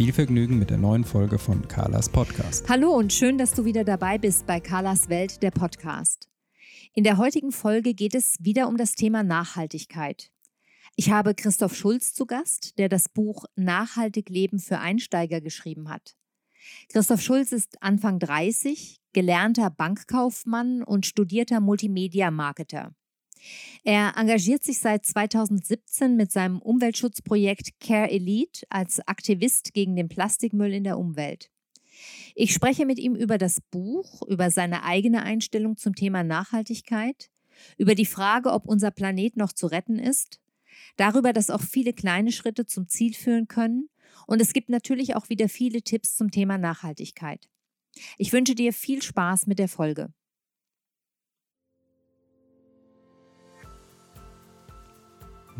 Viel Vergnügen mit der neuen Folge von Carlas Podcast. Hallo und schön, dass du wieder dabei bist bei Carlas Welt, der Podcast. In der heutigen Folge geht es wieder um das Thema Nachhaltigkeit. Ich habe Christoph Schulz zu Gast, der das Buch Nachhaltig Leben für Einsteiger geschrieben hat. Christoph Schulz ist Anfang 30, gelernter Bankkaufmann und studierter Multimedia-Marketer. Er engagiert sich seit 2017 mit seinem Umweltschutzprojekt Care Elite als Aktivist gegen den Plastikmüll in der Umwelt. Ich spreche mit ihm über das Buch, über seine eigene Einstellung zum Thema Nachhaltigkeit, über die Frage, ob unser Planet noch zu retten ist, darüber, dass auch viele kleine Schritte zum Ziel führen können und es gibt natürlich auch wieder viele Tipps zum Thema Nachhaltigkeit. Ich wünsche dir viel Spaß mit der Folge.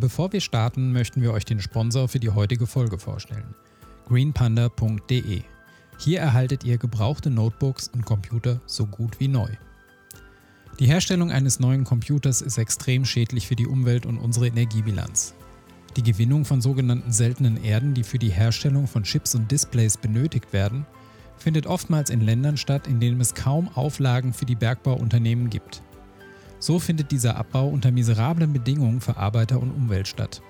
Bevor wir starten, möchten wir euch den Sponsor für die heutige Folge vorstellen: greenpanda.de. Hier erhaltet ihr gebrauchte Notebooks und Computer so gut wie neu. Die Herstellung eines neuen Computers ist extrem schädlich für die Umwelt und unsere Energiebilanz. Die Gewinnung von sogenannten seltenen Erden, die für die Herstellung von Chips und Displays benötigt werden, findet oftmals in Ländern statt, in denen es kaum Auflagen für die Bergbauunternehmen gibt. So findet dieser Abbau unter miserablen Bedingungen für Arbeiter und Umwelt statt.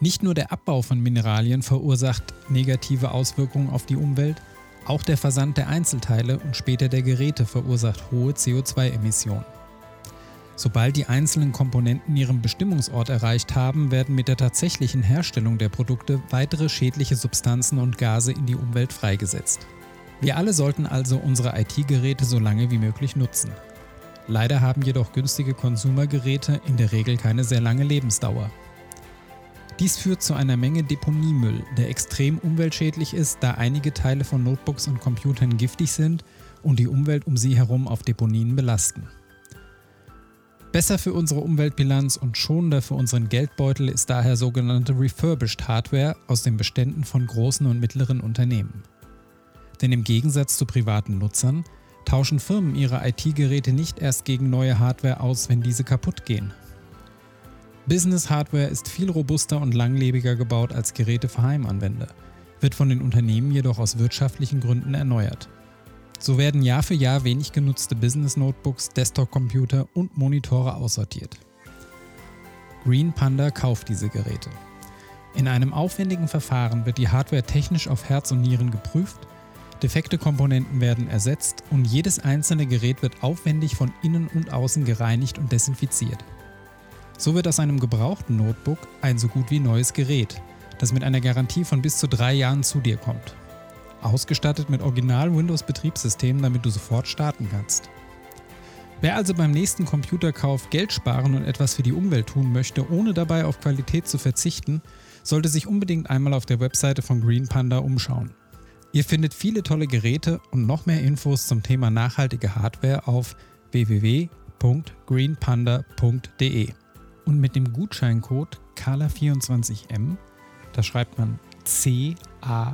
Nicht nur der Abbau von Mineralien verursacht negative Auswirkungen auf die Umwelt, auch der Versand der Einzelteile und später der Geräte verursacht hohe CO2-Emissionen. Sobald die einzelnen Komponenten ihren Bestimmungsort erreicht haben, werden mit der tatsächlichen Herstellung der Produkte weitere schädliche Substanzen und Gase in die Umwelt freigesetzt. Wir alle sollten also unsere IT-Geräte so lange wie möglich nutzen. Leider haben jedoch günstige Konsumergeräte in der Regel keine sehr lange Lebensdauer. Dies führt zu einer Menge Deponiemüll, der extrem umweltschädlich ist, da einige Teile von Notebooks und Computern giftig sind und die Umwelt um sie herum auf Deponien belasten. Besser für unsere Umweltbilanz und schonender für unseren Geldbeutel ist daher sogenannte Refurbished Hardware aus den Beständen von großen und mittleren Unternehmen. Denn im Gegensatz zu privaten Nutzern tauschen Firmen ihre IT-Geräte nicht erst gegen neue Hardware aus, wenn diese kaputt gehen. Business-Hardware ist viel robuster und langlebiger gebaut als Geräte für Heimanwender, wird von den Unternehmen jedoch aus wirtschaftlichen Gründen erneuert. So werden Jahr für Jahr wenig genutzte Business-Notebooks, Desktop-Computer und Monitore aussortiert. Green Panda kauft diese Geräte. In einem aufwendigen Verfahren wird die Hardware technisch auf Herz und Nieren geprüft Defekte Komponenten werden ersetzt und jedes einzelne Gerät wird aufwendig von innen und außen gereinigt und desinfiziert. So wird aus einem gebrauchten Notebook ein so gut wie neues Gerät, das mit einer Garantie von bis zu drei Jahren zu dir kommt. Ausgestattet mit Original Windows-Betriebssystemen, damit du sofort starten kannst. Wer also beim nächsten Computerkauf Geld sparen und etwas für die Umwelt tun möchte, ohne dabei auf Qualität zu verzichten, sollte sich unbedingt einmal auf der Webseite von Green Panda umschauen. Ihr findet viele tolle Geräte und noch mehr Infos zum Thema nachhaltige Hardware auf www.greenpanda.de. Und mit dem Gutscheincode CALA24M, da schreibt man C-A-L-A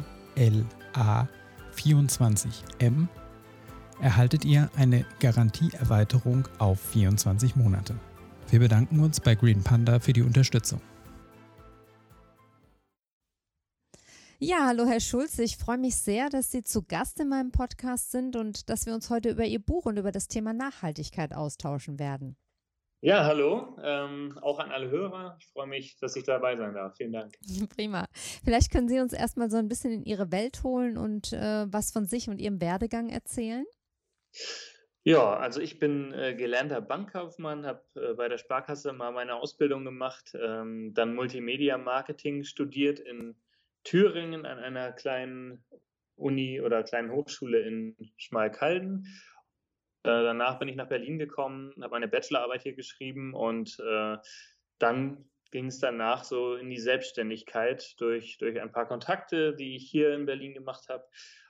24M, erhaltet ihr eine Garantieerweiterung auf 24 Monate. Wir bedanken uns bei Green Panda für die Unterstützung. Ja, hallo Herr Schulze. Ich freue mich sehr, dass Sie zu Gast in meinem Podcast sind und dass wir uns heute über Ihr Buch und über das Thema Nachhaltigkeit austauschen werden. Ja, hallo, ähm, auch an alle Hörer. Ich freue mich, dass ich dabei sein darf. Vielen Dank. Prima. Vielleicht können Sie uns erstmal so ein bisschen in Ihre Welt holen und äh, was von sich und Ihrem Werdegang erzählen. Ja, also ich bin äh, gelernter Bankkaufmann, habe äh, bei der Sparkasse mal meine Ausbildung gemacht, ähm, dann Multimedia Marketing studiert in Thüringen an einer kleinen Uni oder kleinen Hochschule in Schmalkalden. Äh, danach bin ich nach Berlin gekommen, habe meine Bachelorarbeit hier geschrieben und äh, dann ging es danach so in die Selbstständigkeit durch, durch ein paar Kontakte, die ich hier in Berlin gemacht habe.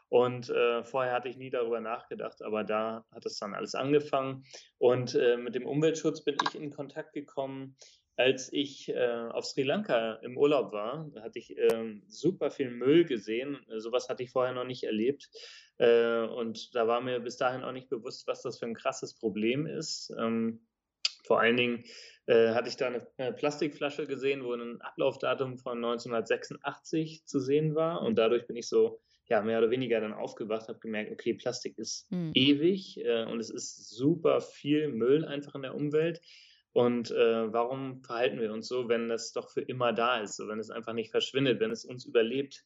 Und äh, vorher hatte ich nie darüber nachgedacht, aber da hat es dann alles angefangen. Und äh, mit dem Umweltschutz bin ich in Kontakt gekommen, als ich äh, auf Sri Lanka im Urlaub war. Hatte ich ähm, super viel Müll gesehen. Sowas hatte ich vorher noch nicht erlebt. Äh, und da war mir bis dahin auch nicht bewusst, was das für ein krasses Problem ist. Ähm, vor allen Dingen äh, hatte ich da eine, eine, Plastikflasche gesehen, wo ein Ablaufdatum von 1986 zu sehen war. Und dadurch bin ich so ja, mehr oder weniger dann aufgewacht, habe gemerkt, okay, Plastik ist mhm. ewig äh, und es ist super viel Müll einfach in der Umwelt. Und äh, warum verhalten wir uns so, wenn das doch für immer da ist, so, wenn es einfach nicht verschwindet, wenn es uns überlebt?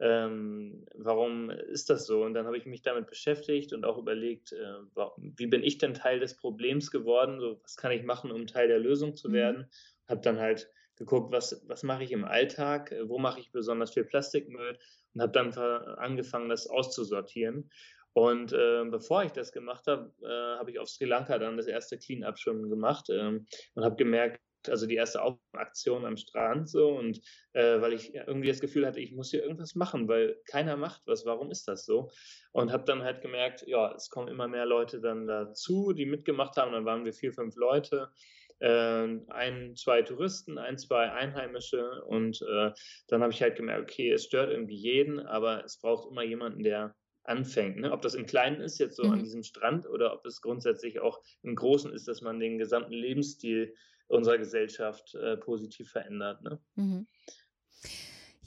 Ähm, warum ist das so? Und dann habe ich mich damit beschäftigt und auch überlegt, äh, wie bin ich denn Teil des Problems geworden? So, was kann ich machen, um Teil der Lösung zu mhm. werden? Habe dann halt geguckt, was, was mache ich im Alltag, wo mache ich besonders viel Plastikmüll und habe dann angefangen, das auszusortieren. Und äh, bevor ich das gemacht habe, äh, habe ich auf Sri Lanka dann das erste Clean-up schon gemacht ähm, und habe gemerkt, also die erste Aktion am Strand so und äh, weil ich irgendwie das Gefühl hatte, ich muss hier irgendwas machen, weil keiner macht was. Warum ist das so? Und habe dann halt gemerkt, ja, es kommen immer mehr Leute dann dazu, die mitgemacht haben. Dann waren wir vier, fünf Leute äh, ein, zwei Touristen, ein, zwei Einheimische und äh, dann habe ich halt gemerkt, okay, es stört irgendwie jeden, aber es braucht immer jemanden, der anfängt. Ne? Ob das im Kleinen ist, jetzt so mhm. an diesem Strand, oder ob es grundsätzlich auch im Großen ist, dass man den gesamten Lebensstil unserer Gesellschaft äh, positiv verändert. Ne? Mhm.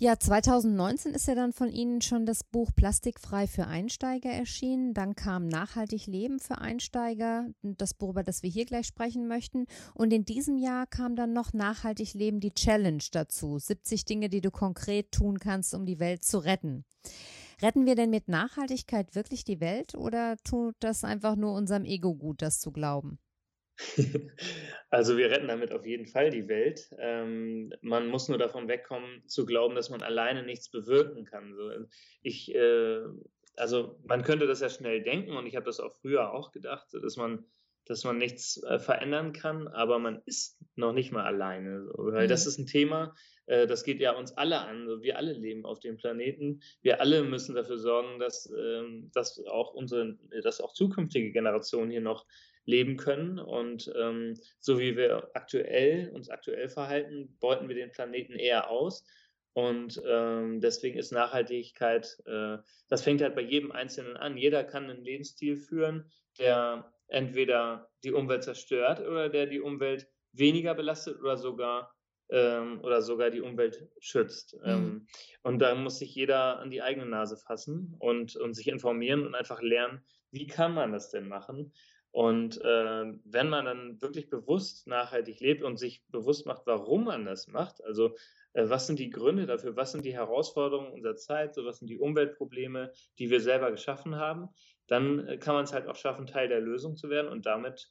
Ja, 2019 ist ja dann von Ihnen schon das Buch Plastikfrei für Einsteiger erschienen. Dann kam Nachhaltig Leben für Einsteiger, das Buch, über das wir hier gleich sprechen möchten. Und in diesem Jahr kam dann noch Nachhaltig Leben die Challenge dazu. 70 Dinge, die du konkret tun kannst, um die Welt zu retten. Retten wir denn mit Nachhaltigkeit wirklich die Welt oder tut das einfach nur unserem Ego gut, das zu glauben? Also wir retten damit auf jeden Fall die Welt. Ähm, man muss nur davon wegkommen, zu glauben, dass man alleine nichts bewirken kann. So, ich, äh, also man könnte das ja schnell denken und ich habe das auch früher auch gedacht, dass man, dass man nichts äh, verändern kann, aber man ist noch nicht mal alleine. Weil mhm. das ist ein Thema, äh, das geht ja uns alle an. Wir alle leben auf dem Planeten. Wir alle müssen dafür sorgen, dass, ähm, dass auch unsere, dass auch zukünftige Generationen hier noch leben können. Und ähm, so wie wir aktuell uns aktuell verhalten, beuten wir den Planeten eher aus. Und ähm, deswegen ist Nachhaltigkeit, äh, das fängt halt bei jedem Einzelnen an. Jeder kann einen Lebensstil führen, der entweder die Umwelt zerstört oder der die Umwelt weniger belastet oder sogar ähm, oder sogar die Umwelt schützt. Mhm. Ähm, und da muss sich jeder an die eigene Nase fassen und, und sich informieren und einfach lernen, wie kann man das denn machen? Und äh, wenn man dann wirklich bewusst nachhaltig lebt und sich bewusst macht, warum man das macht, also äh, was sind die Gründe dafür, was sind die Herausforderungen unserer Zeit, so was sind die Umweltprobleme, die wir selber geschaffen haben, dann äh, kann man es halt auch schaffen, Teil der Lösung zu werden und damit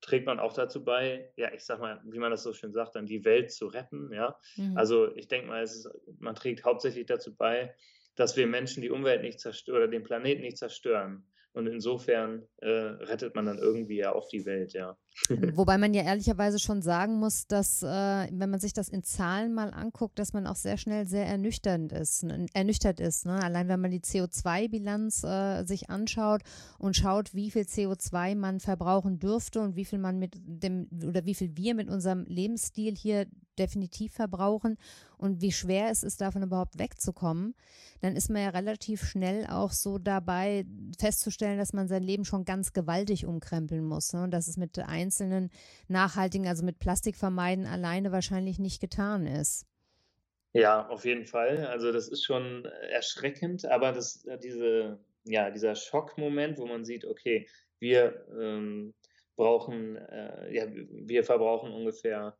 trägt man auch dazu bei, ja, ich sag mal, wie man das so schön sagt, dann die Welt zu retten, ja. Mhm. Also ich denke mal, ist, man trägt hauptsächlich dazu bei, dass wir Menschen die Umwelt nicht zerstören oder den Planeten nicht zerstören. Und insofern äh, rettet man dann irgendwie ja auch die Welt, ja. Wobei man ja ehrlicherweise schon sagen muss, dass, äh, wenn man sich das in Zahlen mal anguckt, dass man auch sehr schnell sehr ernüchternd ist, ernüchtert ist. Ne? Allein wenn man die CO2-Bilanz äh, sich anschaut und schaut, wie viel CO2 man verbrauchen dürfte und wie viel man mit dem oder wie viel wir mit unserem Lebensstil hier definitiv verbrauchen und wie schwer es ist, davon überhaupt wegzukommen, dann ist man ja relativ schnell auch so dabei festzustellen, dass man sein Leben schon ganz gewaltig umkrempeln muss. Ne? Und dass es mit einzelnen nachhaltigen, also mit Plastik vermeiden, alleine wahrscheinlich nicht getan ist. Ja, auf jeden Fall. Also das ist schon erschreckend, aber das, diese, ja, dieser Schockmoment, wo man sieht, okay, wir ähm, brauchen, äh, ja, wir verbrauchen ungefähr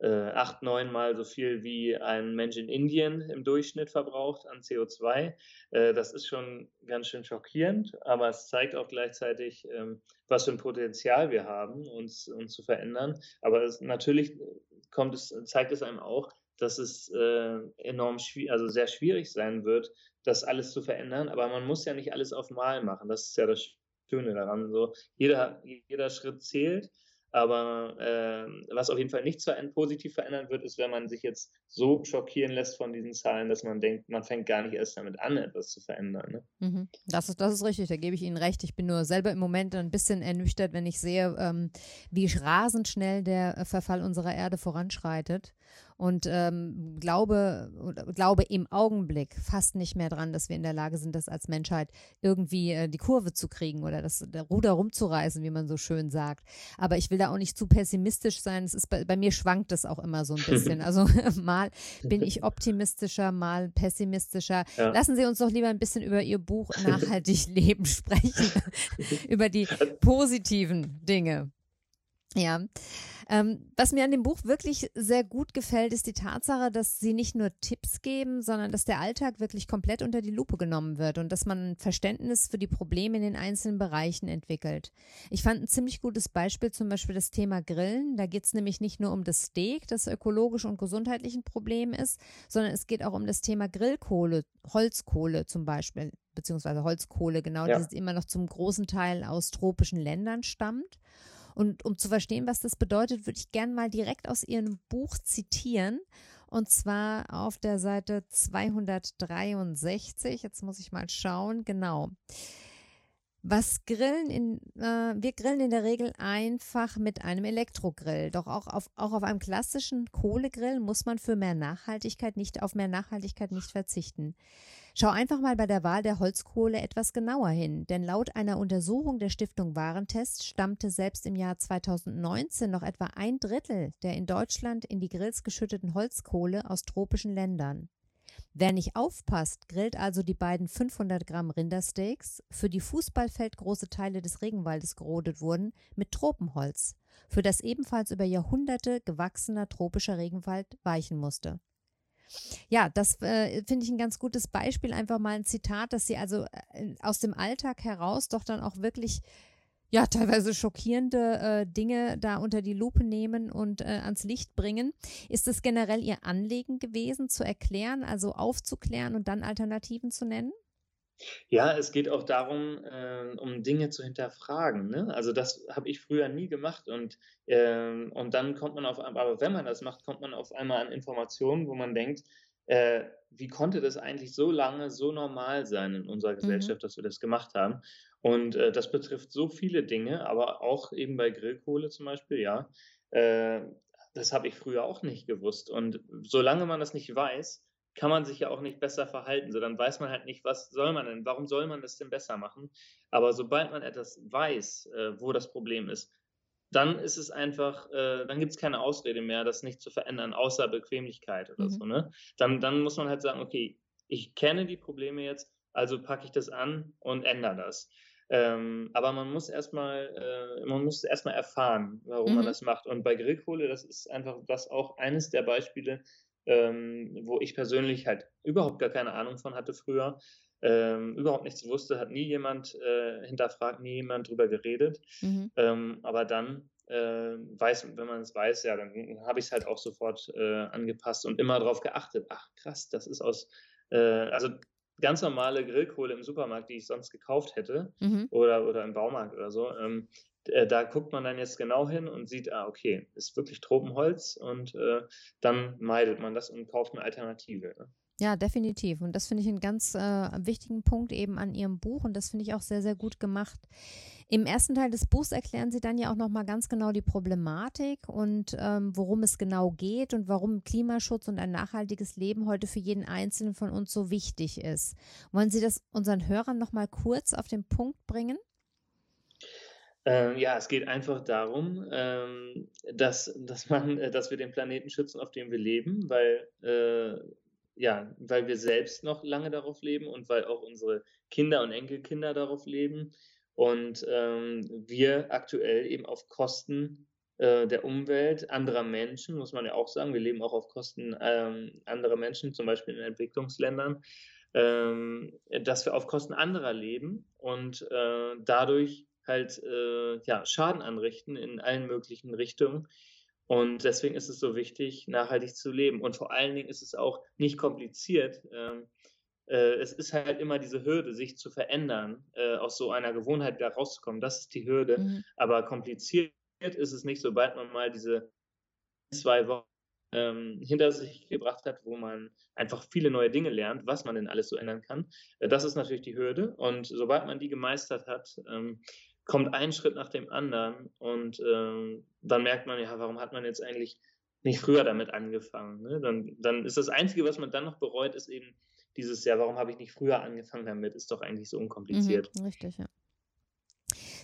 äh, acht, neunmal so viel wie ein Mensch in Indien im Durchschnitt verbraucht an CO2. Äh, das ist schon ganz schön schockierend, aber es zeigt auch gleichzeitig, ähm, was für ein Potenzial wir haben, uns, uns zu verändern. Aber es, natürlich kommt es, zeigt es einem auch, dass es äh, enorm schwierig, also sehr schwierig sein wird, das alles zu verändern. Aber man muss ja nicht alles auf Mal machen. Das ist ja das Schöne daran. So jeder, jeder Schritt zählt. Aber äh, was auf jeden Fall nicht positiv verändern wird, ist, wenn man sich jetzt so schockieren lässt von diesen Zahlen, dass man denkt, man fängt gar nicht erst damit an, etwas zu verändern. Ne? Mhm. Das, ist, das ist richtig, da gebe ich Ihnen recht. Ich bin nur selber im Moment ein bisschen ernüchtert, wenn ich sehe, ähm, wie rasend schnell der Verfall unserer Erde voranschreitet und ähm, glaube, glaube im Augenblick fast nicht mehr dran, dass wir in der Lage sind, das als Menschheit irgendwie äh, die Kurve zu kriegen oder das der Ruder rumzureißen, wie man so schön sagt. Aber ich will da auch nicht zu pessimistisch sein. Es ist bei, bei mir schwankt es auch immer so ein bisschen. Also mal bin ich optimistischer, mal pessimistischer. Ja. Lassen Sie uns doch lieber ein bisschen über Ihr Buch Nachhaltig Leben sprechen, über die positiven Dinge. Ja. Ähm, was mir an dem Buch wirklich sehr gut gefällt, ist die Tatsache, dass sie nicht nur Tipps geben, sondern dass der Alltag wirklich komplett unter die Lupe genommen wird und dass man ein Verständnis für die Probleme in den einzelnen Bereichen entwickelt. Ich fand ein ziemlich gutes Beispiel zum Beispiel das Thema Grillen. Da geht es nämlich nicht nur um das Steak, das ökologisch und gesundheitlich ein Problem ist, sondern es geht auch um das Thema Grillkohle, Holzkohle zum Beispiel beziehungsweise Holzkohle, genau, ja. die immer noch zum großen Teil aus tropischen Ländern stammt. Und um zu verstehen, was das bedeutet, würde ich gerne mal direkt aus Ihrem Buch zitieren. Und zwar auf der Seite 263. Jetzt muss ich mal schauen. Genau. Was grillen in, äh, wir grillen in der Regel einfach mit einem Elektrogrill. Doch auch auf, auch auf einem klassischen Kohlegrill muss man für mehr Nachhaltigkeit nicht, auf mehr Nachhaltigkeit nicht verzichten. Schau einfach mal bei der Wahl der Holzkohle etwas genauer hin, denn laut einer Untersuchung der Stiftung Warentest stammte selbst im Jahr 2019 noch etwa ein Drittel der in Deutschland in die Grills geschütteten Holzkohle aus tropischen Ländern. Wer nicht aufpasst, grillt also die beiden 500 Gramm Rindersteaks, für die fußballfeldgroße Teile des Regenwaldes gerodet wurden, mit Tropenholz, für das ebenfalls über Jahrhunderte gewachsener tropischer Regenwald weichen musste. Ja, das äh, finde ich ein ganz gutes Beispiel, einfach mal ein Zitat, dass sie also äh, aus dem Alltag heraus doch dann auch wirklich ja, teilweise schockierende äh, Dinge da unter die Lupe nehmen und äh, ans Licht bringen. Ist es generell Ihr Anliegen gewesen, zu erklären, also aufzuklären und dann Alternativen zu nennen? Ja, es geht auch darum, äh, um Dinge zu hinterfragen. Ne? Also das habe ich früher nie gemacht und, äh, und dann kommt man auf einmal, aber wenn man das macht, kommt man auf einmal an Informationen, wo man denkt, äh, wie konnte das eigentlich so lange so normal sein in unserer mhm. Gesellschaft, mhm. dass wir das gemacht haben? Und äh, das betrifft so viele Dinge, aber auch eben bei Grillkohle zum Beispiel, ja. Äh, das habe ich früher auch nicht gewusst. Und solange man das nicht weiß, kann man sich ja auch nicht besser verhalten. So, dann weiß man halt nicht, was soll man denn, warum soll man das denn besser machen? Aber sobald man etwas weiß, äh, wo das Problem ist, dann ist es einfach, äh, dann gibt es keine Ausrede mehr, das nicht zu verändern, außer Bequemlichkeit oder mhm. so. Ne? Dann, dann muss man halt sagen, okay, ich kenne die Probleme jetzt, also packe ich das an und ändere das. Ähm, aber man muss erstmal, äh, man muss erstmal erfahren, warum mhm. man das macht. Und bei Grillkohle, das ist einfach das auch eines der Beispiele, ähm, wo ich persönlich halt überhaupt gar keine Ahnung von hatte früher, ähm, überhaupt nichts wusste, hat nie jemand äh, hinterfragt, nie jemand drüber geredet. Mhm. Ähm, aber dann äh, weiß, wenn man es weiß, ja, dann habe ich es halt auch sofort äh, angepasst und immer darauf geachtet. Ach krass, das ist aus, äh, also ganz normale Grillkohle im Supermarkt, die ich sonst gekauft hätte mhm. oder, oder im Baumarkt oder so. Ähm, äh, da guckt man dann jetzt genau hin und sieht, ah, okay, ist wirklich Tropenholz und äh, dann meidet man das und kauft eine Alternative. Ne? Ja, definitiv. Und das finde ich einen ganz äh, wichtigen Punkt eben an Ihrem Buch und das finde ich auch sehr, sehr gut gemacht. Im ersten Teil des Buchs erklären Sie dann ja auch nochmal ganz genau die Problematik und ähm, worum es genau geht und warum Klimaschutz und ein nachhaltiges Leben heute für jeden Einzelnen von uns so wichtig ist. Wollen Sie das unseren Hörern nochmal kurz auf den Punkt bringen? Ähm, ja, es geht einfach darum, ähm, dass, dass, man, äh, dass wir den Planeten schützen, auf dem wir leben, weil, äh, ja, weil wir selbst noch lange darauf leben und weil auch unsere Kinder und Enkelkinder darauf leben. Und ähm, wir aktuell eben auf Kosten äh, der Umwelt, anderer Menschen, muss man ja auch sagen, wir leben auch auf Kosten ähm, anderer Menschen, zum Beispiel in Entwicklungsländern, ähm, dass wir auf Kosten anderer leben und äh, dadurch halt äh, ja, Schaden anrichten in allen möglichen Richtungen. Und deswegen ist es so wichtig, nachhaltig zu leben. Und vor allen Dingen ist es auch nicht kompliziert. Ähm, äh, es ist halt immer diese Hürde, sich zu verändern, äh, aus so einer Gewohnheit da rauszukommen. Das ist die Hürde. Mhm. Aber kompliziert ist es nicht, sobald man mal diese zwei Wochen ähm, hinter sich gebracht hat, wo man einfach viele neue Dinge lernt, was man denn alles so ändern kann. Äh, das ist natürlich die Hürde. Und sobald man die gemeistert hat, ähm, kommt ein Schritt nach dem anderen und ähm, dann merkt man, ja, warum hat man jetzt eigentlich nicht früher damit angefangen? Ne? Dann, dann ist das Einzige, was man dann noch bereut, ist eben dieses, ja, warum habe ich nicht früher angefangen damit? Ist doch eigentlich so unkompliziert. Mhm, richtig, ja.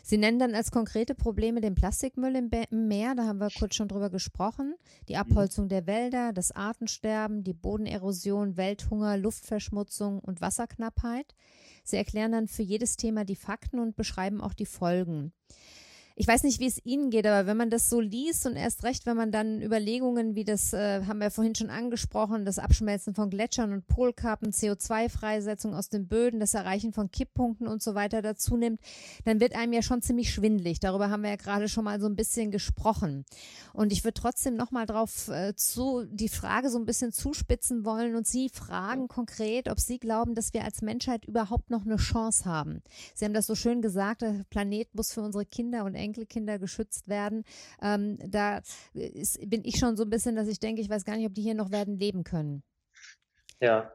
Sie nennen dann als konkrete Probleme den Plastikmüll im, im, Meer, da haben wir kurz schon drüber gesprochen, die mhm. Abholzung der Wälder, das Artensterben, die Bodenerosion, Welthunger, Luftverschmutzung und Wasserknappheit. Sie erklären dann für jedes Thema die Fakten und beschreiben auch die Folgen ich weiß nicht, wie es Ihnen geht, aber wenn man das so liest und erst recht, wenn man dann Überlegungen wie das, äh, haben wir vorhin schon angesprochen, das Abschmelzen von Gletschern und Polkappen, CO2-Freisetzung aus den Böden, das Erreichen von Kipppunkten und so weiter dazu nimmt, dann wird einem ja schon ziemlich schwindlig. Darüber haben wir ja gerade schon mal so ein bisschen gesprochen. Und ich würde trotzdem nochmal drauf äh, zu, die Frage so ein bisschen zuspitzen wollen und Sie fragen konkret, ob Sie glauben, dass wir als Menschheit überhaupt noch eine Chance haben. Sie haben das so schön gesagt, der Planet muss für unsere Kinder und Enkelkinder geschützt werden. Ähm, da ist, bin ich schon so ein bisschen, dass ich denke, ich weiß gar nicht, ob die hier noch werden leben können. Ja,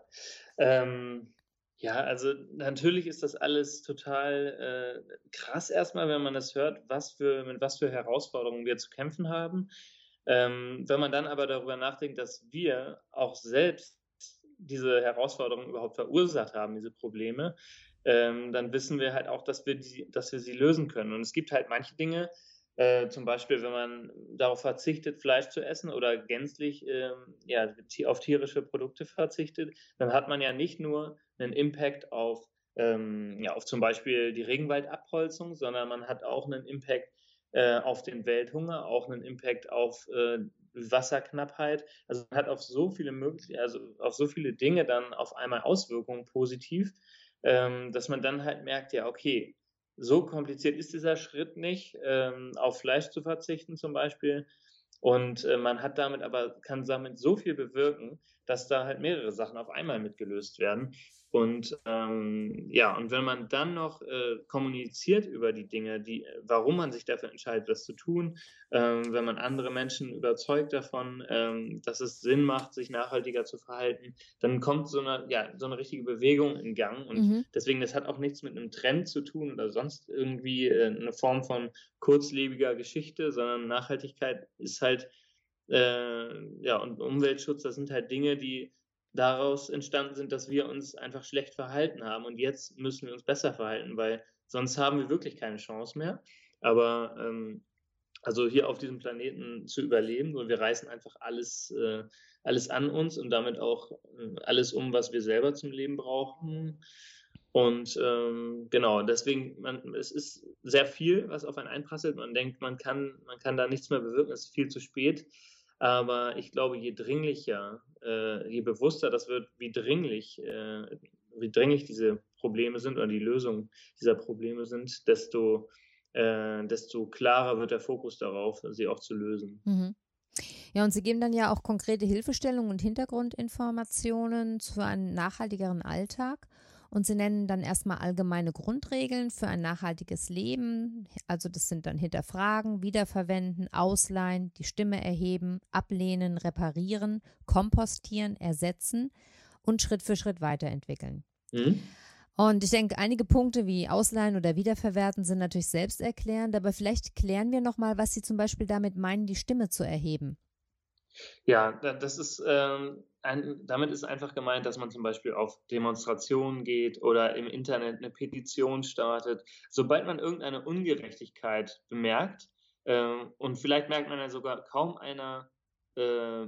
ähm, ja, also natürlich ist das alles total äh, krass erstmal, wenn man das hört, was für, mit was für Herausforderungen wir zu kämpfen haben. Ähm, wenn man dann aber darüber nachdenkt, dass wir auch selbst diese Herausforderungen überhaupt verursacht haben, diese Probleme, ähm, dann wissen wir halt auch, dass wir, die, dass wir sie lösen können. Und es gibt halt manche Dinge, äh, zum Beispiel, wenn man darauf verzichtet, Fleisch zu essen oder gänzlich äh, ja, auf tierische Produkte verzichtet, dann hat man ja nicht nur einen Impact auf, ähm, ja, auf zum Beispiel die Regenwaldabholzung, sondern man hat auch einen Impact äh, auf den Welthunger, auch einen Impact auf äh, Wasserknappheit. Also man hat auf so viele mögliche, also auf so viele Dinge dann auf einmal Auswirkungen positiv ähm, dass man dann halt merkt, ja, okay, so kompliziert ist dieser Schritt nicht, ähm, auf Fleisch zu verzichten zum Beispiel. Und äh, man hat damit aber, kann damit so viel bewirken, dass da halt mehrere Sachen auf einmal mitgelöst werden. Und ähm, ja, und wenn man dann noch äh, kommuniziert über die Dinge, die, warum man sich dafür entscheidet, das zu tun, ähm, wenn man andere Menschen überzeugt davon, ähm, dass es Sinn macht, sich nachhaltiger zu verhalten, dann kommt so eine, ja, so eine richtige Bewegung in Gang. Und mhm. deswegen, das hat auch nichts mit einem Trend zu tun oder sonst irgendwie äh, eine Form von kurzlebiger Geschichte, sondern Nachhaltigkeit ist halt, äh, ja, und Umweltschutz, das sind halt Dinge, die daraus entstanden sind, dass wir uns einfach schlecht verhalten haben und jetzt müssen wir uns besser verhalten, weil sonst haben wir wirklich keine Chance mehr. Aber ähm, also hier auf diesem Planeten zu überleben und wir reißen einfach alles, äh, alles an uns und damit auch äh, alles um, was wir selber zum Leben brauchen. Und ähm, genau, deswegen, man, es ist sehr viel, was auf einen einprasselt. Man denkt, man kann, man kann da nichts mehr bewirken, es ist viel zu spät. Aber ich glaube, je dringlicher, äh, je bewusster das wird, wie dringlich, äh, wie dringlich diese Probleme sind oder die Lösung dieser Probleme sind, desto, äh, desto klarer wird der Fokus darauf, sie auch zu lösen. Mhm. Ja, und Sie geben dann ja auch konkrete Hilfestellungen und Hintergrundinformationen zu einem nachhaltigeren Alltag. Und sie nennen dann erstmal allgemeine Grundregeln für ein nachhaltiges Leben. Also das sind dann Hinterfragen, Wiederverwenden, Ausleihen, die Stimme erheben, ablehnen, reparieren, kompostieren, ersetzen und Schritt für Schritt weiterentwickeln. Mhm. Und ich denke, einige Punkte wie Ausleihen oder Wiederverwerten sind natürlich selbsterklärend, aber vielleicht klären wir nochmal, was Sie zum Beispiel damit meinen, die Stimme zu erheben. Ja, das ist, ähm, ein, damit ist einfach gemeint, dass man zum Beispiel auf Demonstrationen geht oder im Internet eine Petition startet. Sobald man irgendeine Ungerechtigkeit bemerkt, äh, und vielleicht merkt man ja sogar, kaum einer äh,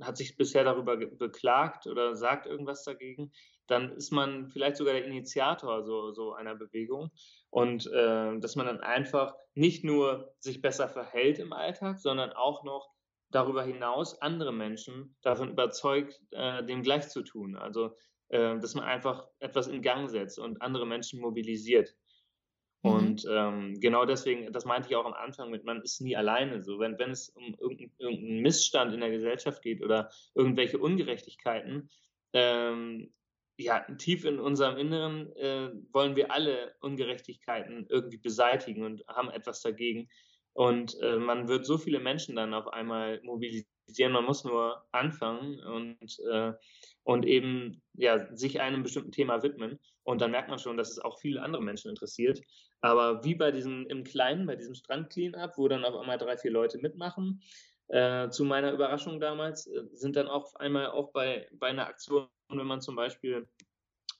hat sich bisher darüber beklagt oder sagt irgendwas dagegen, dann ist man vielleicht sogar der Initiator so, so einer Bewegung. Und äh, dass man dann einfach nicht nur sich besser verhält im Alltag, sondern auch noch darüber hinaus andere Menschen davon überzeugt, äh, dem gleich zu tun. Also, äh, dass man einfach etwas in Gang setzt und andere Menschen mobilisiert. Mhm. Und ähm, genau deswegen, das meinte ich auch am Anfang mit, man ist nie alleine. So, wenn, wenn es um irgendeinen, irgendeinen Missstand in der Gesellschaft geht oder irgendwelche Ungerechtigkeiten, ähm, ja, tief in unserem Inneren äh, wollen wir alle Ungerechtigkeiten irgendwie beseitigen und haben etwas dagegen, Und äh, man wird so viele Menschen dann auf einmal mobilisieren. Man muss nur anfangen und, äh, und eben ja, sich einem bestimmten Thema widmen. Und dann merkt man schon, dass es auch viele andere Menschen interessiert. Aber wie bei diesem im Kleinen, bei diesem Strand-Cleanup, wo dann auf einmal drei, vier Leute mitmachen, äh, zu meiner Überraschung damals, äh, sind dann auch auf einmal auch bei, bei einer Aktion, wenn man zum Beispiel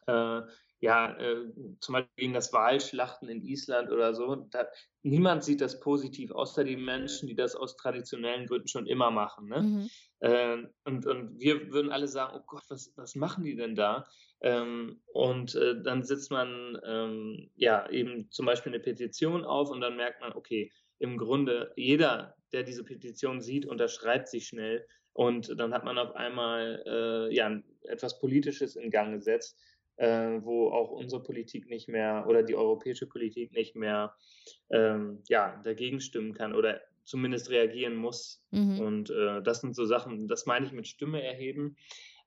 äh, ja, äh, zum Beispiel gegen das Wahlschlachten in Island oder so. Da, niemand sieht das positiv, außer die Menschen, die das aus traditionellen Gründen schon immer machen. Ne? Mhm. Äh, und, und wir würden alle sagen, oh Gott, was, was machen die denn da? Ähm, und äh, dann setzt man ähm, ja eben zum Beispiel eine Petition auf und dann merkt man, okay, im Grunde jeder, der diese Petition sieht, unterschreibt sich schnell und dann hat man auf einmal äh, ja etwas Politisches in Gang gesetzt äh, wo auch unsere Politik nicht mehr oder die europäische Politik nicht mehr ähm, ja, dagegen stimmen kann oder zumindest reagieren muss. Mhm. Und äh, das sind so Sachen, das meine ich mit Stimme erheben.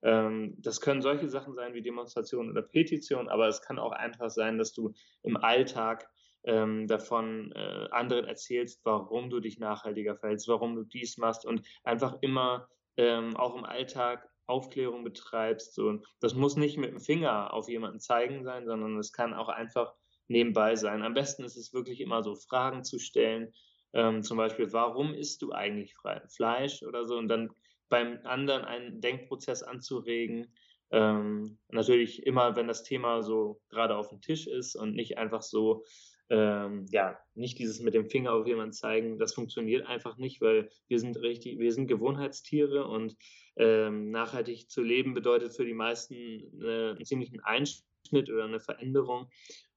Ähm, das können solche Sachen sein wie Demonstrationen oder Petitionen, aber es kann auch einfach sein, dass du im Alltag ähm, davon äh, anderen erzählst, warum du dich nachhaltiger verhältst, warum du dies machst und einfach immer ähm, auch im Alltag Aufklärung betreibst. So. Das muss nicht mit dem Finger auf jemanden zeigen sein, sondern es kann auch einfach nebenbei sein. Am besten ist es wirklich immer so Fragen zu stellen, ähm, zum Beispiel, warum isst du eigentlich Fleisch oder so und dann beim anderen einen Denkprozess anzuregen. Ähm, natürlich immer, wenn das Thema so gerade auf dem Tisch ist und nicht einfach so ähm, ja, nicht dieses mit dem Finger auf jemanden zeigen, das funktioniert einfach nicht, weil wir sind richtig, wir sind Gewohnheitstiere und ähm, nachhaltig zu leben bedeutet für die meisten äh, einen ziemlichen Einschnitt oder eine Veränderung.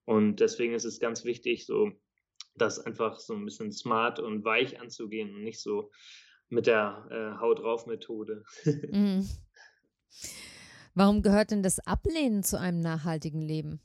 Und deswegen ist es ganz wichtig, so das einfach so ein bisschen smart und weich anzugehen und nicht so mit der äh, Haut drauf Methode. mhm. Warum gehört denn das Ablehnen zu einem nachhaltigen Leben?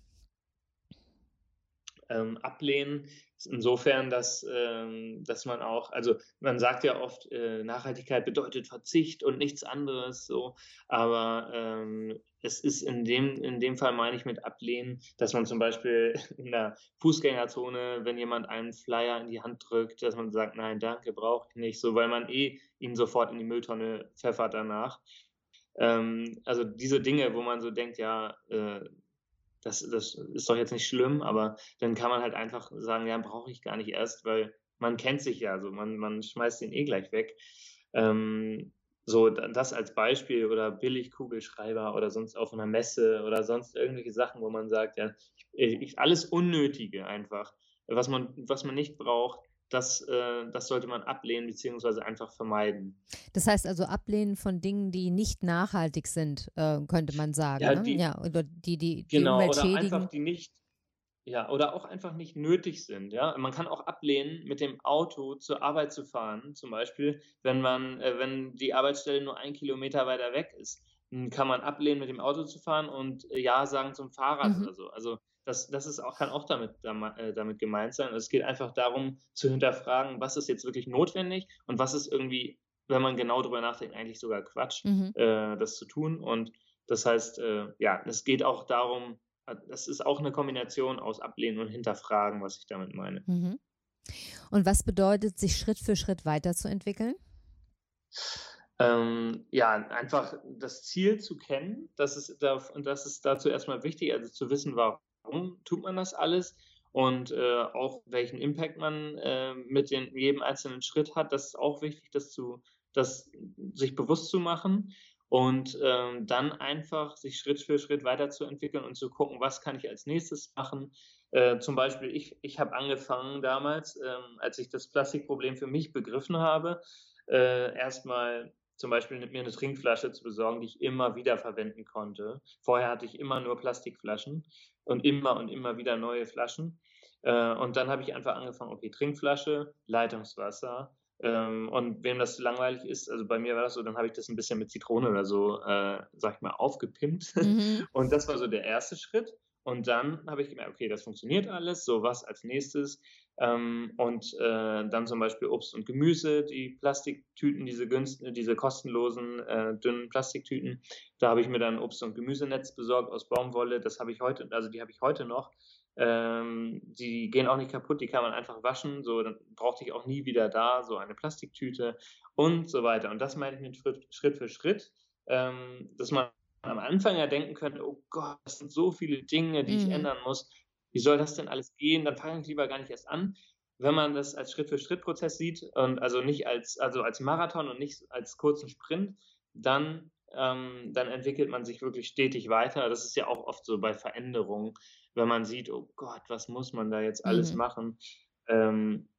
Ähm, ablehnen. Insofern, dass, ähm, dass man auch, also man sagt ja oft, äh, Nachhaltigkeit bedeutet Verzicht und nichts anderes so, aber ähm, es ist in dem, in dem Fall meine ich mit ablehnen, dass man zum Beispiel in der Fußgängerzone, wenn jemand einen Flyer in die Hand drückt, dass man sagt, nein, danke, brauche ich nicht, so, weil man eh ihn sofort in die Mülltonne pfeffert danach. Ähm, also diese Dinge, wo man so denkt, ja, äh, das, das ist doch jetzt nicht schlimm, aber dann kann man halt einfach sagen, ja, brauche ich gar nicht erst, weil man kennt sich ja so, man, man schmeißt den eh gleich weg. Ähm, so, das als Beispiel oder Billigkugelschreiber oder sonst auf einer Messe oder sonst irgendwelche Sachen, wo man sagt, ja, ich, ich, alles Unnötige einfach, was man, was man nicht braucht, das, äh, das sollte man ablehnen bzw. einfach vermeiden. Das heißt also ablehnen von Dingen, die nicht nachhaltig sind, äh, könnte man sagen. Ja, ne? die, ja oder die, die, die genau, oder einfach die nicht, ja, oder auch einfach nicht nötig sind. Ja, man kann auch ablehnen, mit dem Auto zur Arbeit zu fahren, zum Beispiel, wenn man, äh, wenn die Arbeitsstelle nur ein Kilometer weiter weg ist, kann man ablehnen, mit dem Auto zu fahren und äh, ja sagen zum Fahrrad mhm. oder so. Also das, das ist auch, kann auch damit, äh, damit gemeint sein. Es geht einfach darum zu hinterfragen, was ist jetzt wirklich notwendig und was ist irgendwie, wenn man genau darüber nachdenkt, eigentlich sogar Quatsch, mhm. äh, das zu tun. Und das heißt, äh, ja, es geht auch darum, äh, das ist auch eine Kombination aus Ablehnen und Hinterfragen, was ich damit meine. Mhm. Und was bedeutet, sich Schritt für Schritt weiterzuentwickeln? Ähm, ja, einfach das Ziel zu kennen, das ist, da, das ist dazu erstmal wichtig, also zu wissen, warum warum tut man das alles und äh, auch welchen Impact man äh, mit den, jedem einzelnen Schritt hat. Das ist auch wichtig, das, zu, das sich bewusst zu machen und ähm, dann einfach sich Schritt für Schritt weiterzuentwickeln und zu gucken, was kann ich als nächstes machen. Äh, zum Beispiel, ich, ich habe angefangen damals, ähm, als ich das Plastikproblem für mich begriffen habe, äh, erstmal zum Beispiel mir eine Trinkflasche zu besorgen, die ich immer wieder verwenden konnte. Vorher hatte ich immer nur Plastikflaschen und immer und immer wieder neue Flaschen. Äh, und dann habe ich einfach angefangen, okay, Trinkflasche, Leitungswasser. Ähm, und wem das langweilig ist, also bei mir war das so, dann habe ich das ein bisschen mit Zitrone oder so, äh, sag ich mal, aufgepimpt. Mhm. Und das war so der erste Schritt. Und dann habe ich gemerkt, okay, das funktioniert alles, so was als nächstes. Ähm, und äh, dann zum Beispiel Obst und Gemüse, die Plastiktüten, diese, günst diese kostenlosen, äh, dünnen Plastiktüten. Da habe ich mir dann Obst- und Gemüsenetz besorgt aus Baumwolle. Das habe ich heute, also die habe ich heute noch. Ähm, die gehen auch nicht kaputt, die kann man einfach waschen. So, dann brauchte ich auch nie wieder da so eine Plastiktüte und so weiter. Und das meine ich mit Schritt für Schritt, ähm, dass man am Anfang ja denken könnte, oh Gott, das sind so viele Dinge, die mhm. ich ändern muss. Wie soll das denn alles gehen? Dann fange ich lieber gar nicht erst an. Wenn man das als Schritt-für-Schritt-Prozess sieht und also nicht als, also als Marathon und nicht als kurzen Sprint, dann, ähm, dann entwickelt man sich wirklich stetig weiter. Das ist ja auch oft so bei Veränderungen, wenn man sieht, oh Gott, was muss man da jetzt alles mhm. machen, ähm,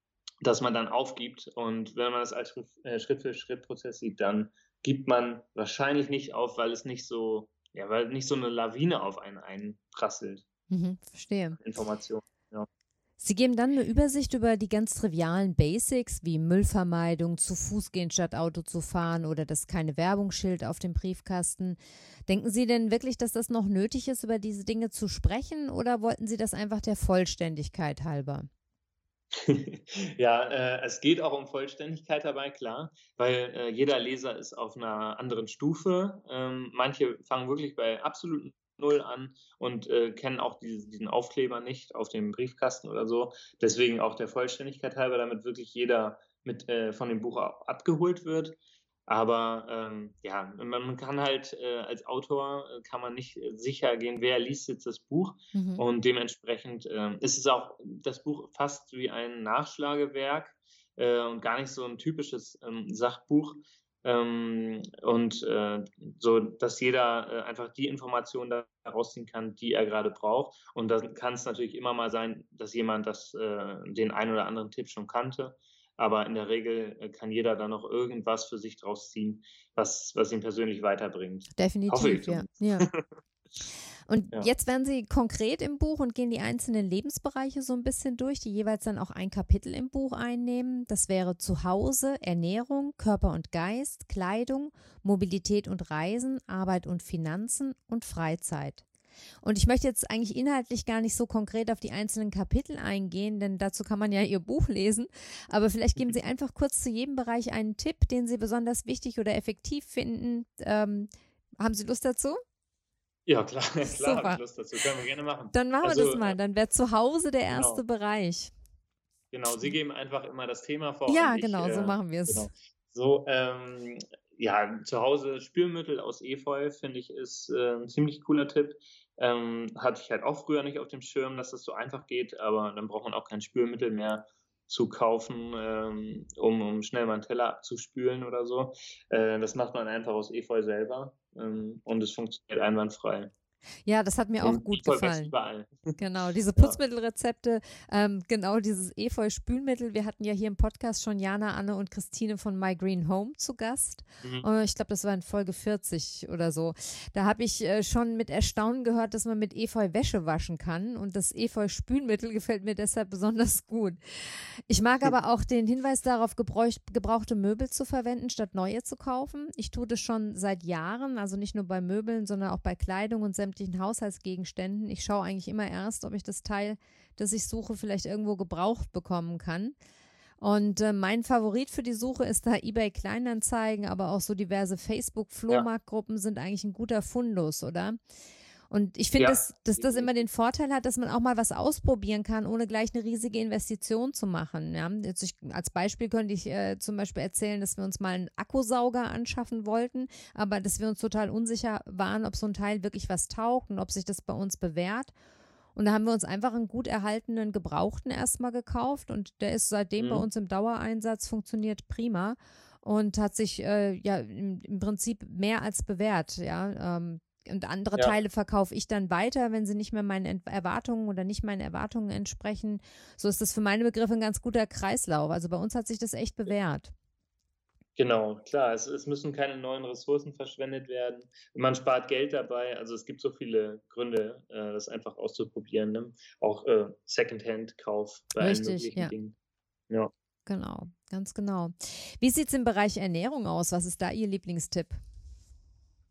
dass man dann aufgibt. Und wenn man das als äh, Schritt-für-Schritt-Prozess sieht, dann gibt man wahrscheinlich nicht auf, weil es nicht so, ja, weil nicht so eine Lawine auf einen einprasselt. Mhm, verstehe. Information. Ja. Sie geben dann eine Übersicht über die ganz trivialen Basics wie Müllvermeidung, zu Fuß gehen statt Auto zu fahren oder das keine Werbungsschild auf dem Briefkasten. Denken Sie denn wirklich, dass das noch nötig ist, über diese Dinge zu sprechen oder wollten Sie das einfach der Vollständigkeit halber? ja, äh, es geht auch um Vollständigkeit dabei, klar, weil äh, jeder Leser ist auf einer anderen Stufe. Ähm, manche fangen wirklich bei absoluten Null an und äh, kennen auch diese, diesen Aufkleber nicht auf dem Briefkasten oder so. Deswegen auch der Vollständigkeit halber, damit wirklich jeder mit äh, von dem Buch abgeholt wird. Aber ähm, ja, man kann halt äh, als Autor äh, kann man nicht äh, sicher gehen, wer liest jetzt das Buch. Mhm. Und dementsprechend äh, ist es auch das Buch fast wie ein Nachschlagewerk äh, und gar nicht so ein typisches ähm, Sachbuch. Ähm, und so, dass jeder einfach die Informationen da herausziehen kann, die er gerade braucht. Und dann kann es natürlich immer mal sein, dass jemand das, den einen oder anderen Tipp schon kannte aber in der Regel äh, kann jeder da noch irgendwas für sich draus ziehen, was, was ihn persönlich weiterbringt. Definitiv, ja. ja. Und ja. jetzt werden Sie konkret im Buch und gehen die einzelnen Lebensbereiche so ein bisschen durch, die jeweils dann auch ein Kapitel im Buch einnehmen. Das wäre Zuhause, Ernährung, Körper und Geist, Kleidung, Mobilität und Reisen, Arbeit und Finanzen und Freizeit. Und ich möchte jetzt eigentlich inhaltlich gar nicht so konkret auf die einzelnen Kapitel eingehen, denn dazu kann man ja Ihr Buch lesen. Aber vielleicht geben Sie einfach kurz zu jedem Bereich einen Tipp, den Sie besonders wichtig oder effektiv finden. Ähm, haben Sie Lust dazu? Ja, klar, klar habe ich Lust dazu. Können wir gerne machen. Dann machen also, wir das mal. Dann wäre zu Hause der genau. erste genau. Bereich. Genau, Sie geben einfach immer das Thema vor. Ja, genau, ich, so äh, machen wir es. Genau. So, ähm, ja, zu Hause Spülmittel aus Efeu, finde ich, ist äh, ein ziemlich cooler Tipp. Ähm, hatte ich halt auch früher nicht auf dem Schirm, dass das so einfach geht, aber dann braucht man auch kein Spülmittel mehr zu kaufen, ähm, um, um schnell mal einen Teller abzuspülen oder so. Äh, das macht man einfach aus Efeu selber ähm, und es funktioniert einwandfrei. Ja, das hat mir auch gut gefallen. Genau, diese Putzmittelrezepte, ähm, genau dieses Efeu-Spülmittel. Wir hatten ja hier im Podcast schon Jana, Anne und Christine von My Green Home zu Gast. Mhm. Und ich glaube, das war in Folge 40 oder so. Da habe ich äh, schon mit Erstaunen gehört, dass man mit Efeu Wäsche waschen kann. Und das Efeu-Spülmittel gefällt mir deshalb besonders gut. Ich mag aber auch den Hinweis darauf, gebrauchte Möbel zu verwenden, statt neue zu kaufen. Ich tue das schon seit Jahren, also nicht nur bei Möbeln, sondern auch bei Kleidung und sämtlichen Haushaltsgegenständen. Ich schaue eigentlich immer erst, ob ich das Teil, das ich suche, vielleicht irgendwo gebraucht bekommen kann. Und äh, mein Favorit für die Suche ist da eBay Kleinanzeigen, aber auch so diverse Facebook-Flohmarktgruppen ja. sind eigentlich ein guter Fundus, oder? Und ich finde, ja. dass, dass das immer den Vorteil hat, dass man auch mal was ausprobieren kann, ohne gleich eine riesige Investition zu machen. Ja? Jetzt ich, als Beispiel könnte ich äh, zum Beispiel erzählen, dass wir uns mal einen Akkusauger anschaffen wollten, aber dass wir uns total unsicher waren, ob so ein Teil wirklich was taugt und ob sich das bei uns bewährt. Und da haben wir uns einfach einen gut erhaltenen Gebrauchten erstmal gekauft und der ist seitdem mhm. bei uns im Dauereinsatz, funktioniert prima und hat sich äh, ja im, im, Prinzip mehr als bewährt. Ja, ähm, und andere ja. Teile verkaufe ich dann weiter, wenn sie nicht mehr meinen Erwartungen oder nicht meinen Erwartungen entsprechen. So ist das für meine Begriffe ein ganz guter Kreislauf. Also bei uns hat sich das echt bewährt. Genau, klar, es, es, müssen keine neuen Ressourcen verschwendet werden. Man spart Geld dabei. Also es gibt so viele Gründe, äh, das einfach auszuprobieren. Ne? Auch äh, Secondhand-Kauf bei Richtig, allen möglichen ja. Dingen. Ja. Genau, ganz genau. Wie sieht es im Bereich Ernährung aus? Was ist da Ihr Lieblingstipp?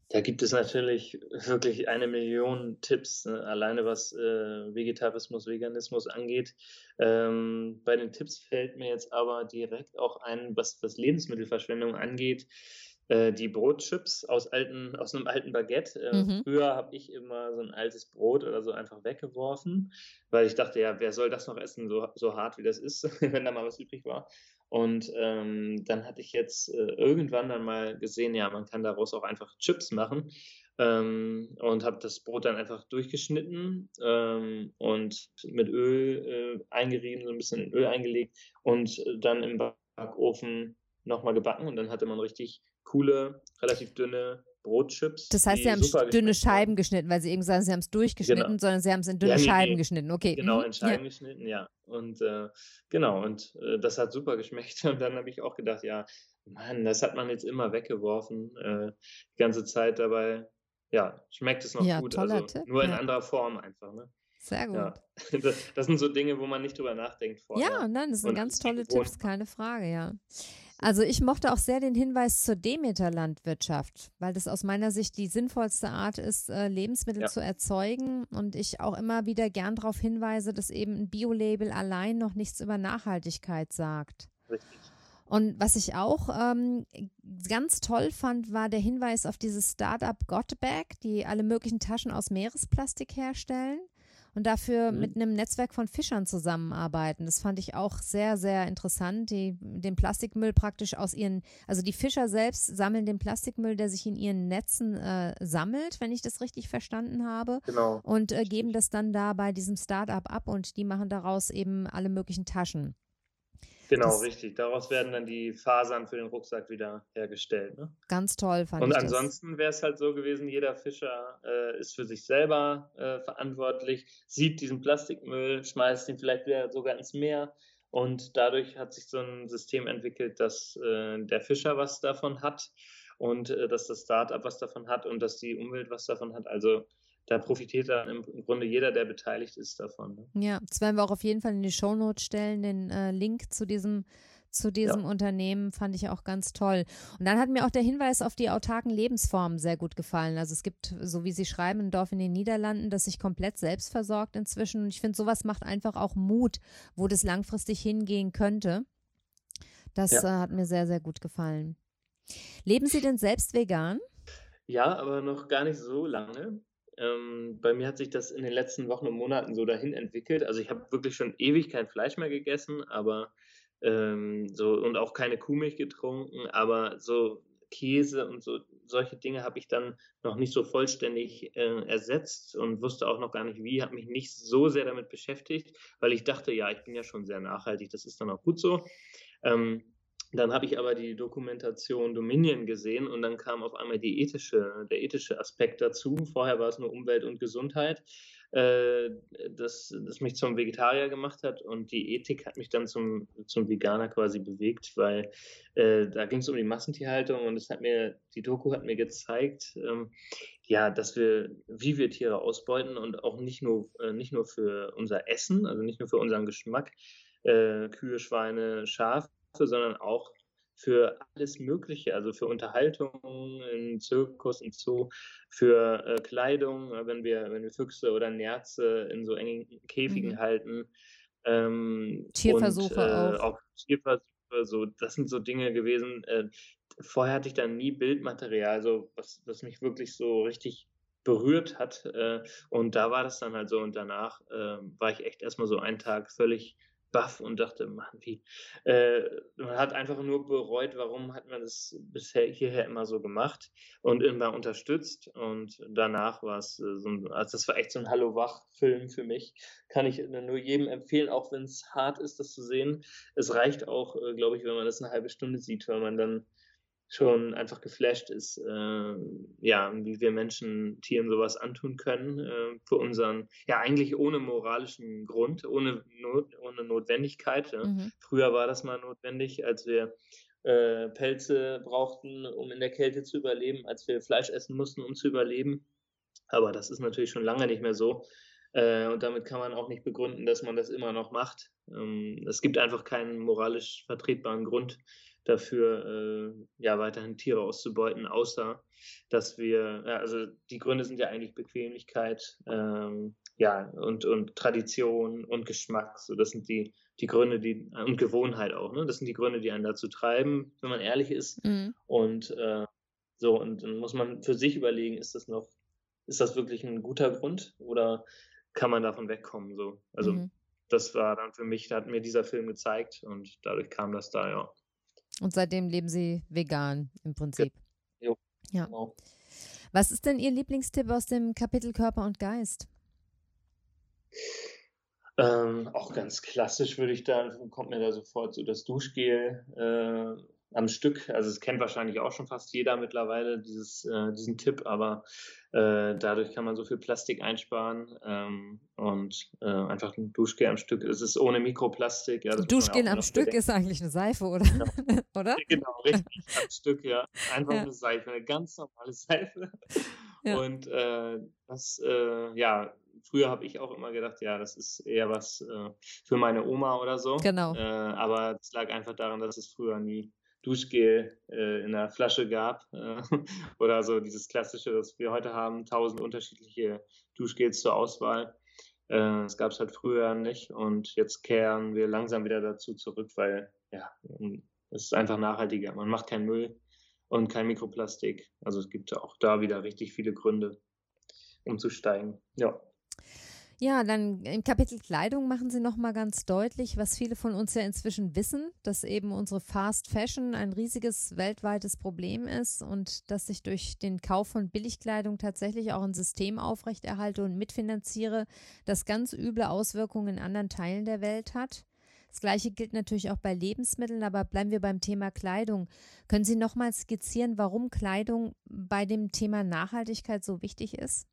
Da gibt es natürlich wirklich eine Million Tipps, ne? alleine was äh, Vegetarismus, Veganismus angeht. Ähm, bei den Tipps fällt mir jetzt aber direkt auch ein, was, was Lebensmittelverschwendung angeht, äh, die Brotchips aus, alten, aus einem alten Baguette. Äh, mhm. Früher habe ich immer so ein altes Brot oder so einfach weggeworfen, weil ich dachte, ja, wer soll das noch essen, so, so hart wie das ist, wenn da mal was übrig war. Und ähm, dann hatte ich jetzt äh, irgendwann dann mal gesehen, ja, man kann daraus auch einfach Chips machen. Ähm, und habe das Brot dann einfach durchgeschnitten ähm, und mit Öl äh, eingerieben, so ein bisschen in Öl eingelegt und dann im Backofen nochmal gebacken. Und dann hatte man richtig coole, relativ dünne Brotchips. Das heißt, Sie haben dünne Scheiben geschnitten, weil Sie eben sagen, Sie haben es durchgeschnitten, genau. sondern Sie haben es in dünne ja, nee, Scheiben nee. geschnitten. Okay. Genau, mhm. in Scheiben ja. geschnitten, ja. Und äh, genau, und äh, das hat super geschmeckt. Und dann habe ich auch gedacht, ja, Mann, das hat man jetzt immer weggeworfen, äh, die ganze Zeit dabei. Ja, schmeckt es noch ja, gut. also Tipp. nur in anderer Form einfach. Ne? Sehr gut. Ja. Das, das, sind so Dinge, wo man nicht drüber nachdenkt vorher. Ja, nein, das sind ganz tolle Tipps, keine Frage, ja. Also ich mochte auch sehr den Hinweis zur Demeter-Landwirtschaft, weil das aus meiner Sicht die sinnvollste Art ist, äh, Lebensmittel ja. zu erzeugen und ich auch immer wieder gern darauf hinweise, dass eben ein Biolabel allein noch nichts über Nachhaltigkeit sagt. Richtig. Und was ich auch ähm, ganz toll fand, war der Hinweis auf dieses Startup Gotbag, die alle möglichen Taschen aus Meeresplastik herstellen und dafür mhm. mit einem Netzwerk von Fischern zusammenarbeiten. Das fand ich auch sehr, sehr interessant, die den Plastikmüll praktisch aus ihren, also die Fischer selbst sammeln den Plastikmüll, der sich in ihren Netzen äh, sammelt, wenn ich das richtig verstanden habe. Genau. Und äh, geben das dann da bei diesem Startup ab und die machen daraus eben alle möglichen Taschen. Genau, das, richtig. Daraus werden dann die Fasern für den Rucksack wieder hergestellt. Ne? Ganz toll, fand Und ich. Und ansonsten wäre es halt so gewesen, jeder Fischer äh, ist für sich selber äh, verantwortlich, sieht diesen Plastikmüll, schmeißt ihn vielleicht wieder sogar ins Meer. Und dadurch hat sich so ein System entwickelt, dass äh, der Fischer was davon hat und äh, dass das Startup was davon hat und dass die Umwelt was davon hat. Also da profitiert dann im Grunde jeder, der beteiligt ist davon. Ne? Ja, das werden wir auch auf jeden Fall in die Shownotes stellen, den äh, Link zu diesem zu diesem ja. Unternehmen fand ich auch ganz toll. Und dann hat mir auch der Hinweis auf die autarken Lebensformen sehr gut gefallen. Also es gibt, so wie Sie schreiben, ein Dorf in den Niederlanden, das sich komplett selbst versorgt inzwischen. Und ich finde, sowas macht einfach auch Mut, wo das langfristig hingehen könnte. Das ja. äh, hat mir sehr, sehr gut gefallen. Leben Sie denn selbst vegan? Ja, aber noch gar nicht so lange. Ähm, bei mir hat sich das in den letzten Wochen und Monaten so dahin entwickelt. Also ich habe wirklich schon ewig kein Fleisch mehr gegessen, aber ähm, so und auch keine Kuhmilch getrunken, aber so Käse und so solche Dinge habe ich dann noch nicht so vollständig äh, ersetzt und wusste auch noch gar nicht wie, habe mich nicht so sehr damit beschäftigt, weil ich dachte, ja, ich bin ja schon sehr nachhaltig, das ist dann auch gut so. Ähm, dann habe ich aber die Dokumentation Dominion gesehen und dann kam auf einmal die ethische, der ethische Aspekt dazu. Vorher war es nur Umwelt und Gesundheit, äh, das, das mich zum Vegetarier gemacht hat und die Ethik hat mich dann zum, zum Veganer quasi bewegt, weil äh, da ging es um die Massentierhaltung und es hat mir, die Doku hat mir gezeigt, ähm, ja, dass wir, wie wir Tiere ausbeuten und auch nicht nur, äh, nicht nur für unser Essen, also nicht nur für unseren Geschmack, äh, Kühe, Schweine, Schafe, sondern auch für alles Mögliche, also für Unterhaltung im Zirkus und so, für äh, Kleidung, äh, wenn wir, wenn wir Füchse oder Nerze in so engen Käfigen mhm. halten. Ähm, Tierversuche und, äh, auch. auch. Tierversuche, so, das sind so Dinge gewesen. Äh, vorher hatte ich dann nie Bildmaterial, so was, was mich wirklich so richtig berührt hat. Äh, und da war das dann halt so und danach äh, war ich echt erstmal so einen Tag völlig baff und dachte, Mann, wie, äh, man hat einfach nur bereut, warum hat man das bisher hierher immer so gemacht und immer unterstützt und danach war es äh, so ein, also das war echt so ein Hallo-Wach-Film für mich, kann ich nur jedem empfehlen, auch wenn es hart ist, das zu sehen. Es reicht auch, äh, glaube ich, wenn man das eine halbe Stunde sieht, weil man dann schon einfach geflasht ist, äh, ja, wie wir Menschen Tieren sowas antun können, äh, für unseren, ja, eigentlich ohne moralischen Grund, ohne, Not, ohne Notwendigkeit. Ja. Mhm. Früher war das mal notwendig, als wir äh, Pelze brauchten, um in der Kälte zu überleben, als wir Fleisch essen mussten, um zu überleben. Aber das ist natürlich schon lange nicht mehr so. Äh, und damit kann man auch nicht begründen, dass man das immer noch macht. Ähm, es gibt einfach keinen moralisch vertretbaren Grund, dafür, äh, ja, weiterhin Tiere auszubeuten, außer dass wir, ja, also die Gründe sind ja eigentlich Bequemlichkeit, ähm, ja, und, und Tradition und Geschmack. So, das sind die, die Gründe, die, und Gewohnheit auch, ne? Das sind die Gründe, die einen dazu treiben, wenn man ehrlich ist. Mhm. Und äh, so, und dann muss man für sich überlegen, ist das noch, ist das wirklich ein guter Grund oder kann man davon wegkommen? So. Also mhm. das war dann für mich, da hat mir dieser Film gezeigt und dadurch kam das da, ja. Und seitdem leben Sie vegan im Prinzip. Ja. ja. Genau. Was ist denn Ihr Lieblingstipp aus dem Kapitel Körper und Geist? Ähm, auch ganz klassisch würde ich da, kommt mir da sofort so das Duschgel äh, am Stück. Also es kennt wahrscheinlich auch schon fast jeder mittlerweile dieses, äh, diesen Tipp, aber äh, dadurch kann man so viel Plastik einsparen ähm, und äh, einfach ein Duschgel am Stück. Es ist ohne Mikroplastik. Ja, Duschgel am Stück bedenken. ist eigentlich eine Seife, oder? Ja. oder? Genau, richtig am Stück, ja. Einfach ja. eine Seife, eine ganz normale Seife. Ja. Und äh, das, äh, ja, früher habe ich auch immer gedacht, ja, das ist eher was äh, für meine Oma oder so. Genau. Äh, aber es lag einfach daran, dass es früher nie Duschgel äh, in der Flasche gab. Äh, oder so dieses klassische, das wir heute haben, tausend unterschiedliche Duschgels zur Auswahl. Äh, das gab es halt früher nicht und jetzt kehren wir langsam wieder dazu zurück, weil ja, es ist einfach nachhaltiger. Man macht keinen Müll und kein Mikroplastik. Also es gibt auch da wieder richtig viele Gründe, umzusteigen. Ja. Ja, dann im Kapitel Kleidung machen Sie nochmal ganz deutlich, was viele von uns ja inzwischen wissen, dass eben unsere Fast Fashion ein riesiges weltweites Problem ist und dass ich durch den Kauf von Billigkleidung tatsächlich auch ein System aufrechterhalte und mitfinanziere, das ganz üble Auswirkungen in anderen Teilen der Welt hat. Das Gleiche gilt natürlich auch bei Lebensmitteln, aber bleiben wir beim Thema Kleidung. Können Sie nochmal skizzieren, warum Kleidung bei dem Thema Nachhaltigkeit so wichtig ist?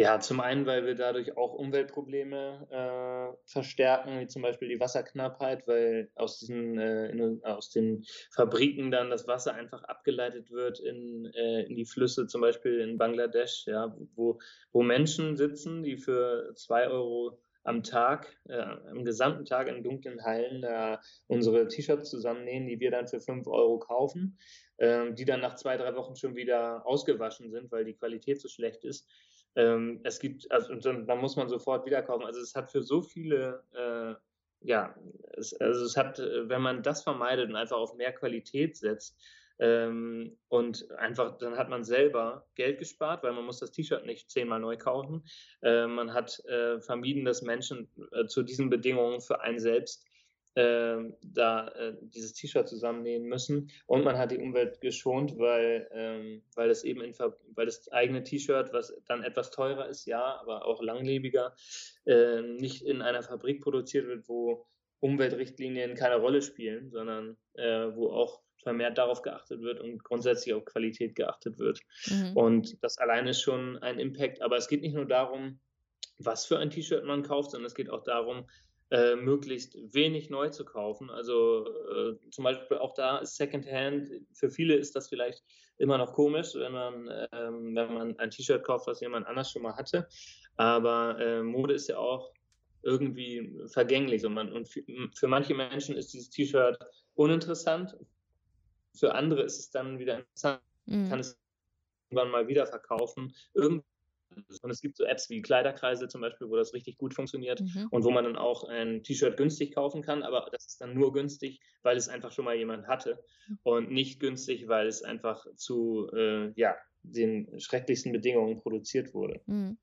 Ja, zum einen, weil wir dadurch auch Umweltprobleme äh, verstärken, wie zum Beispiel die Wasserknappheit, weil aus diesen äh, in, aus den Fabriken dann das Wasser einfach abgeleitet wird in, äh, in die Flüsse, zum Beispiel in Bangladesch, ja, wo, wo Menschen sitzen, die für zwei Euro am Tag, äh, am gesamten Tag in dunklen Hallen äh, unsere T-Shirts zusammennähen, die wir dann für fünf Euro kaufen, äh, die dann nach zwei, drei Wochen schon wieder ausgewaschen sind, weil die Qualität so schlecht ist ähm, es gibt, also und dann, dann, muss man sofort wiederkommen. Also es hat für so viele, äh, ja, es, also es hat, wenn man das vermeidet und einfach auf mehr Qualität setzt, ähm, und einfach, dann hat man selber Geld gespart, weil man muss das T-Shirt nicht zehnmal neu kaufen. Äh, man hat äh, vermieden, dass Menschen äh, zu diesen Bedingungen für einen selbst äh, da äh, dieses T-Shirt zusammennähen müssen und man hat die Umwelt geschont, weil, ähm, weil es eben in, weil das eigene T-Shirt, was dann etwas teurer ist, ja, aber auch langlebiger, äh, nicht in einer Fabrik produziert wird, wo Umweltrichtlinien keine Rolle spielen, sondern äh, wo auch vermehrt darauf geachtet wird und grundsätzlich auf Qualität geachtet wird. Mhm. Und das alleine ist schon ein Impact. Aber es geht nicht nur darum, was für ein T-Shirt man kauft, sondern es geht auch darum, äh, möglichst wenig neu zu kaufen. Also äh, zum Beispiel auch da ist Secondhand, für viele ist das vielleicht immer noch komisch, wenn man, ähm, wenn man ein T-Shirt kauft, was jemand anders schon mal hatte. Aber äh, Mode ist ja auch irgendwie vergänglich und, man, und für, manche Menschen ist dieses T-Shirt uninteressant. Für andere ist es dann wieder interessant, mhm. kann es irgendwann mal wieder verkaufen. Irgendwann und es gibt so Apps wie Kleiderkreise zum Beispiel, wo das richtig gut funktioniert mhm. und wo man dann auch ein T-Shirt günstig kaufen kann, aber das ist dann nur günstig, weil es einfach schon mal jemand hatte und nicht günstig, weil es einfach zu äh, ja, den schrecklichsten Bedingungen produziert wurde. Mhm.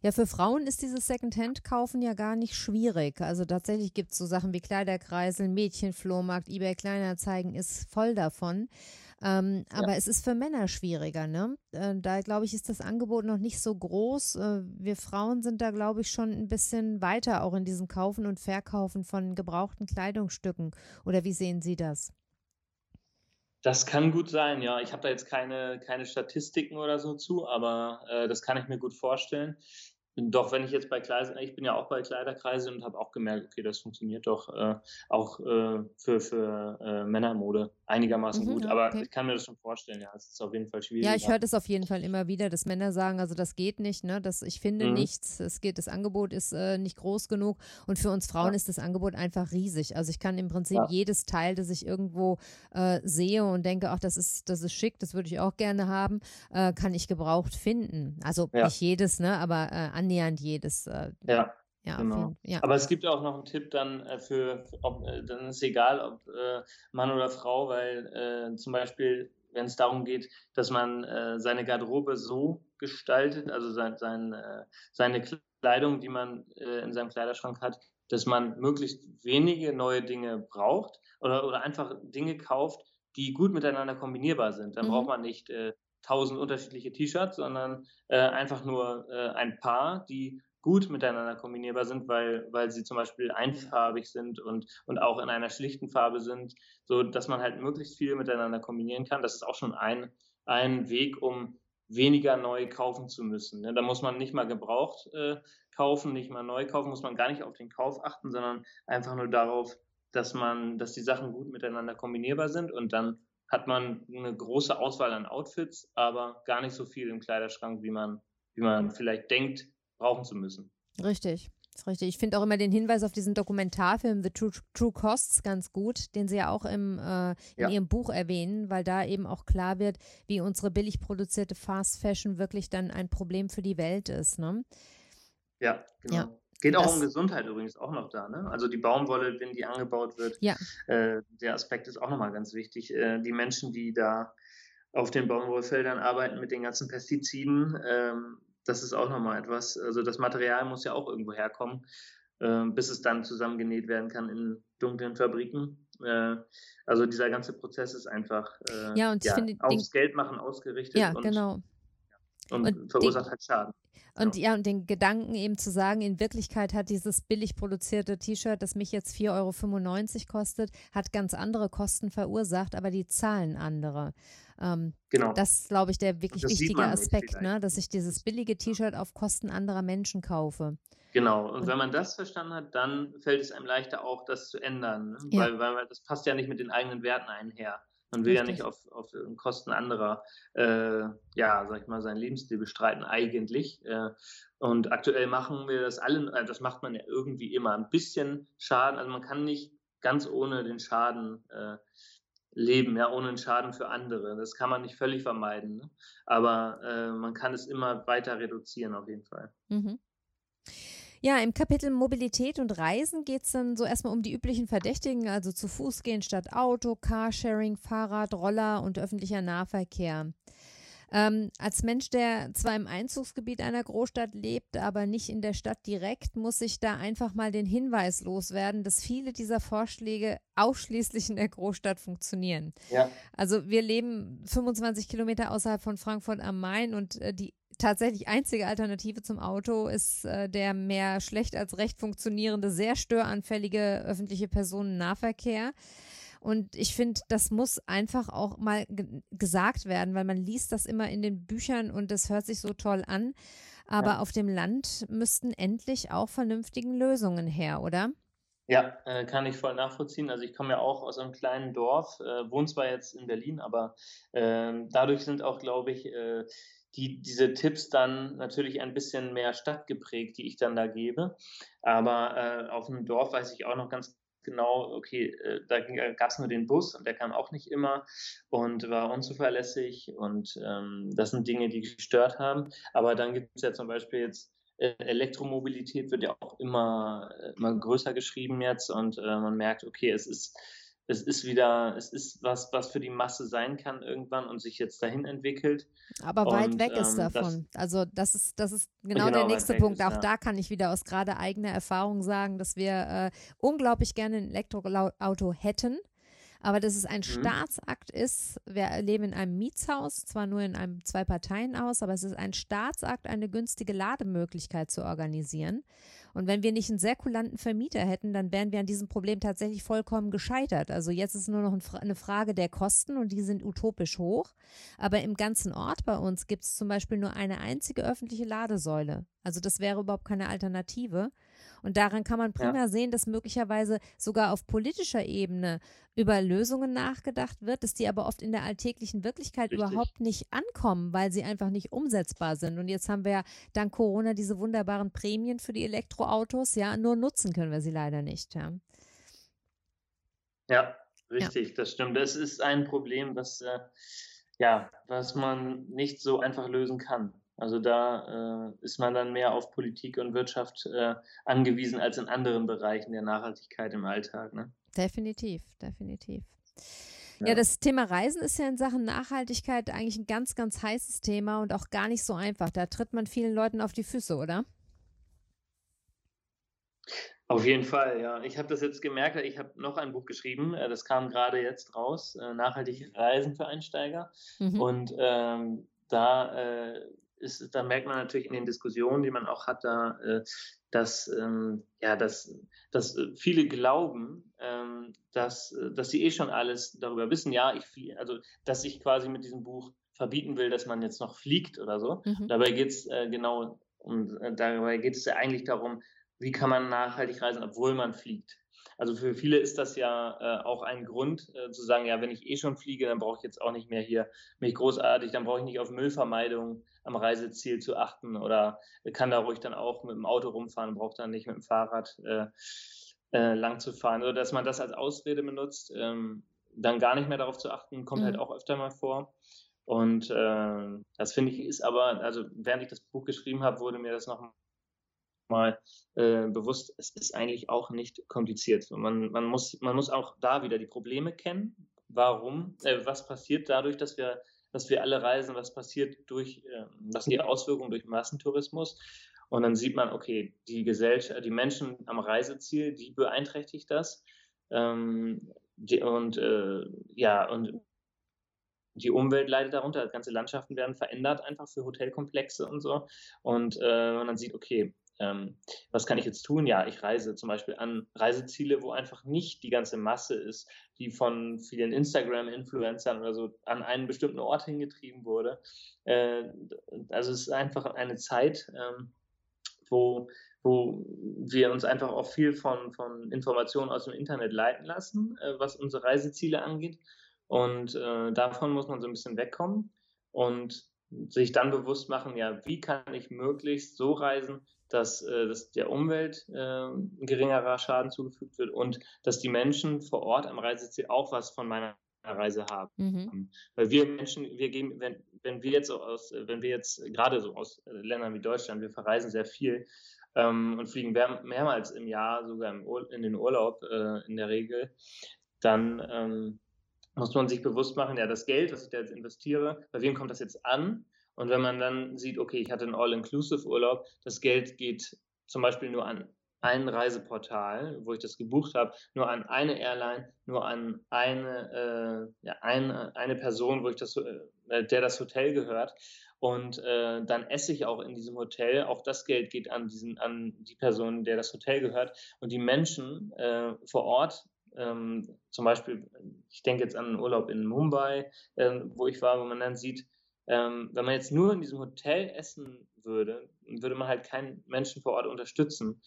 Ja, für Frauen ist dieses Secondhand-Kaufen ja gar nicht schwierig. Also tatsächlich gibt es so Sachen wie Kleiderkreisel, Mädchenflohmarkt, eBay Kleinanzeigen ist voll davon. Ähm, ja. Aber es ist für Männer schwieriger, ne? Äh, da glaube ich, ist das Angebot noch nicht so groß. Äh, wir Frauen sind da, glaube ich, schon ein bisschen weiter auch in diesem Kaufen und Verkaufen von gebrauchten Kleidungsstücken. Oder wie sehen Sie das? Das kann gut sein, ja. Ich habe da jetzt keine, keine Statistiken oder so zu, aber äh, das kann ich mir gut vorstellen. Doch, wenn ich jetzt bei Kleider, ich bin ja auch bei Kleiderkreise und habe auch gemerkt, okay, das funktioniert doch äh, auch äh, für, für äh, Männermode. Einigermaßen mhm, gut. Aber okay. ich kann mir das schon vorstellen, ja, es ist auf jeden Fall schwierig. Ja, ich höre das auf jeden Fall immer wieder, dass Männer sagen, also das geht nicht, ne? Das, ich finde mhm. nichts, es geht, das Angebot ist äh, nicht groß genug und für uns Frauen ja. ist das Angebot einfach riesig. Also ich kann im Prinzip ja. jedes Teil, das ich irgendwo äh, sehe und denke, ach, das ist, das ist schick, das würde ich auch gerne haben, äh, kann ich gebraucht finden. Also ja. nicht jedes, ne? Aber äh, annähernd jedes. Äh, ja. Ja, genau. ja. Aber es gibt auch noch einen Tipp dann äh, für, ob, äh, dann ist egal, ob äh, Mann oder Frau, weil äh, zum Beispiel, wenn es darum geht, dass man äh, seine Garderobe so gestaltet, also sein, sein, äh, seine Kleidung, die man in seinem Kleiderschrank hat, dass man möglichst wenige neue Dinge braucht oder, oder einfach Dinge kauft, die gut miteinander kombinierbar sind. Dann mhm. braucht man nicht tausend unterschiedliche T-Shirts, sondern einfach nur ein paar, die gut miteinander kombinierbar sind, weil, weil sie zum Beispiel einfarbig sind und, und auch in einer schlichten Farbe sind, so dass man halt möglichst viel miteinander kombinieren kann. Das ist auch schon ein, ein Weg, um weniger neu kaufen zu müssen. Ne? Da muss man nicht mal gebraucht äh, kaufen, nicht mal neu kaufen, muss man gar nicht auf den Kauf achten, sondern einfach nur darauf, dass man, dass die Sachen gut miteinander kombinierbar sind und dann hat man eine große Auswahl an Outfits, aber gar nicht so viel im Kleiderschrank, wie man, wie man vielleicht denkt, brauchen zu müssen. Richtig. ist richtig. Ich finde auch immer den Hinweis auf diesen Dokumentarfilm The True, True Costs ganz gut, den Sie ja auch im, äh, in ja. Ihrem Buch erwähnen, weil da eben auch klar wird, wie unsere billig produzierte Fast Fashion wirklich dann ein Problem für die Welt ist. Ne? Ja, genau. Ja. Geht auch das, um Gesundheit übrigens auch noch da. Ne? Also die Baumwolle, wenn die angebaut wird, ja. äh, der Aspekt ist auch nochmal ganz wichtig. Äh, die Menschen, die da auf den Baumwollfeldern arbeiten mit den ganzen Pestiziden, ähm, das ist auch nochmal etwas. Also das Material muss ja auch irgendwo herkommen, äh, bis es dann zusammengenäht werden kann in dunklen Fabriken. Äh, also dieser ganze Prozess ist einfach äh, ja, und ja, finde, aufs Geld machen ausgerichtet. Ja, und, genau. Und, und verursacht den, halt Schaden. Und ja. ja, und den Gedanken eben zu sagen, in Wirklichkeit hat dieses billig produzierte T-Shirt, das mich jetzt 4,95 Euro kostet, hat ganz andere Kosten verursacht, aber die zahlen andere. Ähm, genau. Das ist, glaube ich, der wirklich wichtige Aspekt, ne? dass ich dieses billige T-Shirt auf Kosten anderer Menschen kaufe. Genau, und, wenn man das verstanden hat, dann fällt es einem leichter auch, das zu ändern, ne? ja. weil, weil das passt ja nicht mit den eigenen Werten einher. Man will Richtig. ja nicht auf, auf Kosten anderer, äh, ja, sag ich mal, seinen Lebensstil bestreiten, eigentlich. Äh, und aktuell machen wir das alle, äh, das macht man ja irgendwie immer ein bisschen Schaden. Also man kann nicht ganz ohne den Schaden äh, leben, ja, ohne einen Schaden für andere. Das kann man nicht völlig vermeiden, ne? aber äh, man kann es immer weiter reduzieren auf jeden Fall. Mhm. Ja, im Kapitel Mobilität und Reisen geht es dann so erstmal um die üblichen Verdächtigen, also zu Fuß gehen statt Auto, Carsharing, Fahrrad, Roller und öffentlicher Nahverkehr. Ähm, als Mensch, der zwar im Einzugsgebiet einer Großstadt lebt, aber nicht in der Stadt direkt, muss ich da einfach mal den Hinweis loswerden, dass viele dieser Vorschläge ausschließlich in der Großstadt funktionieren. Ja. Also wir leben 25 Kilometer außerhalb von Frankfurt am Main und äh, die tatsächlich einzige Alternative zum Auto ist äh, der mehr schlecht als recht funktionierende, sehr störanfällige öffentliche Personennahverkehr. Und ich finde, das muss einfach auch mal gesagt werden, weil man liest das immer in den Büchern und das hört sich so toll an. Aber ja. auf dem Land müssten endlich auch vernünftigen Lösungen her, oder? Ja, äh, kann ich voll nachvollziehen. Also ich komme ja auch aus einem kleinen Dorf, äh, wohne zwar jetzt in Berlin, aber äh, dadurch sind auch, glaube ich, äh, die, diese Tipps dann natürlich ein bisschen mehr stadtgeprägt, die ich dann da gebe. Aber äh, auf dem Dorf weiß ich auch noch ganz genau, okay, äh, da gab es nur den Bus und der kam auch nicht immer und war unzuverlässig und ähm, das sind Dinge, die gestört haben. Aber dann gibt es ja zum Beispiel jetzt äh, Elektromobilität wird ja auch immer, äh, immer größer geschrieben jetzt und äh, man merkt, okay, es ist es ist wieder, es ist was, was für die Masse sein kann irgendwann und sich jetzt dahin entwickelt. Aber weit und, weg ist ähm, davon. Das, also das ist, das ist genau, genau der nächste Punkt. Ist, Auch ja. da kann ich wieder aus gerade eigener Erfahrung sagen, dass wir äh, unglaublich gerne ein Elektroauto hätten aber dass es ein mhm. Staatsakt ist, wir leben in einem Mietshaus, zwar nur in einem Zwei-Parteien-Haus, aber es ist ein Staatsakt, eine günstige Lademöglichkeit zu organisieren. Und wenn wir nicht einen sehr kulanten Vermieter hätten, dann wären wir an diesem Problem tatsächlich vollkommen gescheitert. Also jetzt ist nur noch eine Frage der Kosten und die sind utopisch hoch. Aber im ganzen Ort bei uns gibt es zum Beispiel nur eine einzige öffentliche Ladesäule. Also das wäre überhaupt keine Alternative. Und daran kann man prima ja. sehen, dass möglicherweise sogar auf politischer Ebene über Lösungen nachgedacht wird, dass die aber oft in der alltäglichen Wirklichkeit Richtig. überhaupt nicht ankommen, weil sie einfach nicht umsetzbar sind. Und jetzt haben wir ja dank Corona diese wunderbaren Prämien für die Elektroautos, ja, nur nutzen können wir sie leider nicht. Ja, ja richtig, ja. das stimmt. Das ist ein Problem, was, äh, ja, was man nicht so einfach lösen kann. Also da äh, ist man dann mehr auf Politik und Wirtschaft äh, angewiesen als in anderen Bereichen der Nachhaltigkeit im Alltag. Ne? Definitiv, definitiv. Ja. ja. das Thema Reisen ist ja in Sachen Nachhaltigkeit eigentlich ein ganz, ganz heißes Thema und auch gar nicht so einfach. Da tritt man vielen Leuten auf die Füße, oder? Auf jeden Fall, ja. Ich habe das jetzt gemerkt, ich habe noch ein Buch geschrieben, äh, das kam gerade jetzt raus, äh, Nachhaltige Reisen für Einsteiger. Mhm. Und ähm, da äh, ist, da merkt man natürlich in den Diskussionen, die man auch hat, da, äh, dass, ähm, ja, dass, dass viele glauben, ähm, dass, dass sie eh schon alles darüber wissen. Ja, ich fliege, also dass ich quasi mit diesem Buch verbieten will, dass man jetzt noch fliegt oder so. Mhm. Dabei geht es äh, genau und äh, dabei geht es ja eigentlich darum, wie kann man nachhaltig reisen, obwohl man fliegt. Also für viele ist das ja äh, auch ein Grund äh, zu sagen, ja, wenn ich eh schon fliege, dann brauche ich jetzt auch nicht mehr hier mich großartig, dann brauche ich nicht auf Müllvermeidung am Reiseziel zu achten oder kann da ruhig dann auch mit dem Auto rumfahren, braucht dann nicht mit dem Fahrrad äh, äh, lang zu fahren. Oder dass man das als Ausrede benutzt, ähm, dann gar nicht mehr darauf zu achten, kommt halt mhm. halt auch öfter mal vor. Und äh, das finde ich ist aber, also während ich das Buch geschrieben habe, wurde mir das noch mal äh, bewusst, es ist eigentlich auch nicht kompliziert. Man, man, muss, man muss auch da wieder die Probleme kennen. Warum, äh, was passiert dadurch, dass wir, dass wir alle reisen, was passiert durch, äh, was die Auswirkungen durch Massentourismus? Und dann sieht man, okay, die Gesellschaft, die Menschen am Reiseziel, die beeinträchtigt das. Ähm, die, und äh, ja, und die Umwelt leidet darunter, ganze Landschaften werden verändert einfach für Hotelkomplexe und so. Und äh, man dann sieht, okay, ähm, was kann ich jetzt tun? Ja, ich reise zum Beispiel an Reiseziele, wo einfach nicht die ganze Masse ist, die von vielen Instagram-Influencern oder so an einen bestimmten Ort hingetrieben wurde. Äh, also es ist einfach eine Zeit, ähm, wo, wo wir uns einfach auch viel von, von Informationen aus dem Internet leiten lassen, äh, was unsere Reiseziele angeht. Und äh, davon muss man so ein bisschen wegkommen und sich dann bewusst machen, ja, wie kann ich möglichst so reisen, dass, äh, dass der Umwelt äh, ein geringerer Schaden zugefügt wird und dass die Menschen vor Ort am Reiseziel auch was von meiner Reise haben. Mhm. Weil wir Menschen, wir gehen, wenn, wenn wir jetzt aus, wenn wir jetzt gerade so aus Ländern wie Deutschland, wir verreisen sehr viel ähm, und fliegen mehr, mehrmals im Jahr, sogar im in den Urlaub äh, in der Regel, dann ähm, muss man sich bewusst machen, ja, das Geld, was ich da jetzt investiere, bei wem kommt das jetzt an? Und wenn man dann sieht, okay, ich hatte einen All-Inclusive-Urlaub, das Geld geht zum Beispiel nur an ein Reiseportal, wo ich das gebucht habe, nur an eine Airline, nur an eine, äh, ja, eine, eine Person, wo ich das, äh, der das Hotel gehört. Und äh, dann esse ich auch in diesem Hotel. Auch das Geld geht an diesen, an die Person, der das Hotel gehört. Und die Menschen äh, vor Ort, ähm, zum Beispiel, ich denke jetzt an einen Urlaub in Mumbai, äh, wo ich war, wo man dann sieht, ähm, wenn man jetzt nur in diesem Hotel essen würde, würde man halt keinen Menschen vor Ort unterstützen.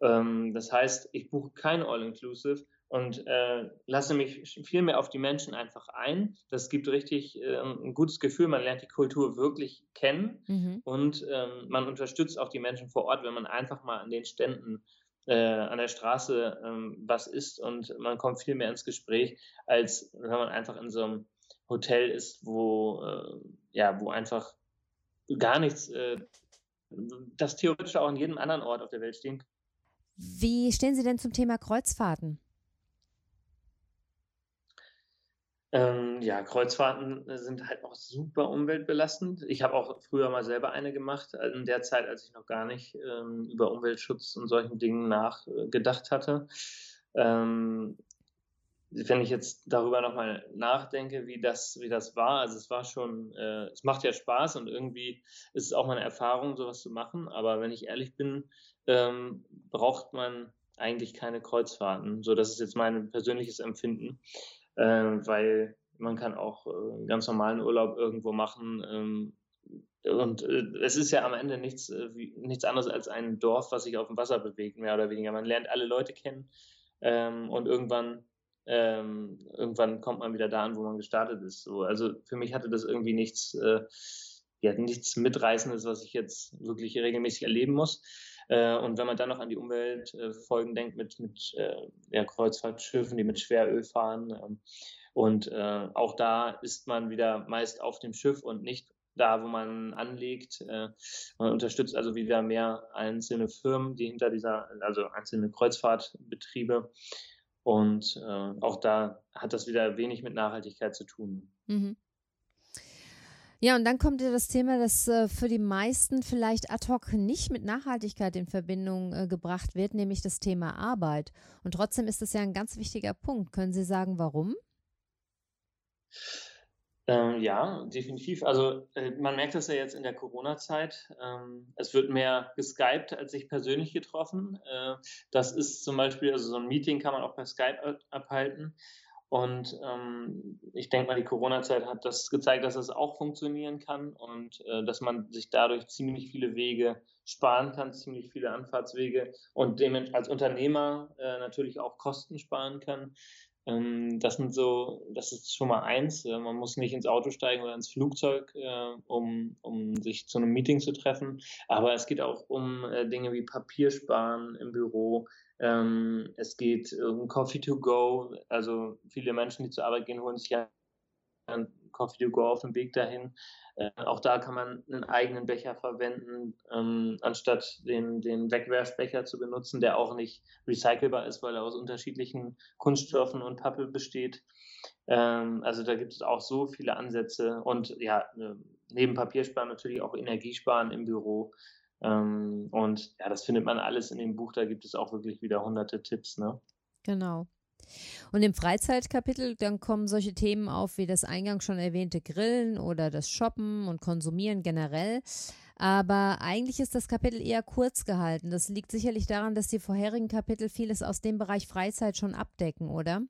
Ähm, das heißt, ich buche kein All-Inclusive und äh, lasse mich viel mehr auf die Menschen einfach ein. Das gibt richtig äh, ein gutes Gefühl. Man lernt die Kultur wirklich kennen mhm. und ähm, man unterstützt auch die Menschen vor Ort, wenn man einfach mal an den Ständen äh, an der Straße ähm, was isst und man kommt viel mehr ins Gespräch, als wenn man einfach in so einem Hotel ist, wo, äh, ja, wo einfach gar nichts, äh, das theoretisch auch an jedem anderen Ort auf der Welt stehen Wie stehen Sie denn zum Thema Kreuzfahrten? Ähm, ja, Kreuzfahrten sind halt auch super umweltbelastend. Ich habe auch früher mal selber eine gemacht, in der Zeit, als ich noch gar nicht ähm, über Umweltschutz und solchen Dingen nachgedacht hatte. Ähm, wenn ich jetzt darüber nochmal nachdenke, wie das, wie das war, also es war schon, äh, es macht ja Spaß und irgendwie ist es auch mal eine Erfahrung, sowas zu machen. Aber wenn ich ehrlich bin, ähm, braucht man eigentlich keine Kreuzfahrten. So, das ist jetzt mein persönliches Empfinden, äh, weil man kann auch äh, einen ganz normalen Urlaub irgendwo machen. Ähm, und äh, es ist ja am Ende nichts, äh, wie, nichts anderes als ein Dorf, was sich auf dem Wasser bewegt, mehr oder weniger. Man lernt alle Leute kennen ähm, und irgendwann, ähm, irgendwann kommt man wieder da an, wo man gestartet ist. So, also für mich hatte das irgendwie nichts, äh, ja, nichts Mitreißendes, was ich jetzt wirklich regelmäßig erleben muss. Äh, und wenn man dann noch an die Umweltfolgen denkt mit, mit äh, ja, Kreuzfahrtschiffen, die mit Schweröl fahren, ähm, und äh, auch da ist man wieder meist auf dem Schiff und nicht da, wo man anlegt. Äh, man unterstützt also wieder mehr einzelne Firmen, die hinter dieser, also einzelne Kreuzfahrtbetriebe. Und äh, auch da hat das wieder wenig mit Nachhaltigkeit zu tun. Mhm. Ja, und dann kommt ja das Thema, das äh, für die meisten vielleicht ad hoc nicht mit Nachhaltigkeit in Verbindung äh, gebracht wird, nämlich das Thema Arbeit. Und trotzdem ist das ja ein ganz wichtiger Punkt. Können Sie sagen, warum? Ähm, ja, definitiv. Also äh, man merkt das ja jetzt in der Corona-Zeit. Ähm, es wird mehr geskypt als sich persönlich getroffen. Äh, das ist zum Beispiel, also so ein Meeting kann man auch per Skype abhalten. Und ähm, ich denke mal, die Corona-Zeit hat das gezeigt, dass das auch funktionieren kann und äh, dass man sich dadurch ziemlich viele Wege sparen kann, ziemlich viele Anfahrtswege und als Unternehmer äh, natürlich auch Kosten sparen kann. Ähm, das sind so, das ist schon mal eins. Äh, man muss nicht ins Auto steigen oder ins Flugzeug, äh, um, um sich zu einem Meeting zu treffen. Aber es geht auch um äh, Dinge wie Papier sparen im Büro. Ähm, es geht um Coffee to go. Also viele Menschen, die zur Arbeit gehen, holen sich ja Coffee to go auf dem Weg dahin. Äh, auch da kann man einen eigenen Becher verwenden, ähm, anstatt den, den Wegwerfbecher zu benutzen, der auch nicht recycelbar ist, weil er aus unterschiedlichen Kunststoffen und Pappe besteht. Ähm, also da gibt es auch so viele Ansätze und ja, äh, neben Papiersparen natürlich auch Energiesparen im Büro. Ähm, und ja, das findet man alles in dem Buch. Da gibt es auch wirklich wieder hunderte Tipps. Ne? Genau. Und im Freizeitkapitel, dann kommen solche Themen auf wie das eingangs schon erwähnte Grillen oder das Shoppen und Konsumieren generell. Aber eigentlich ist das Kapitel eher kurz gehalten. Das liegt sicherlich daran, dass die vorherigen Kapitel vieles aus dem Bereich Freizeit schon abdecken, oder?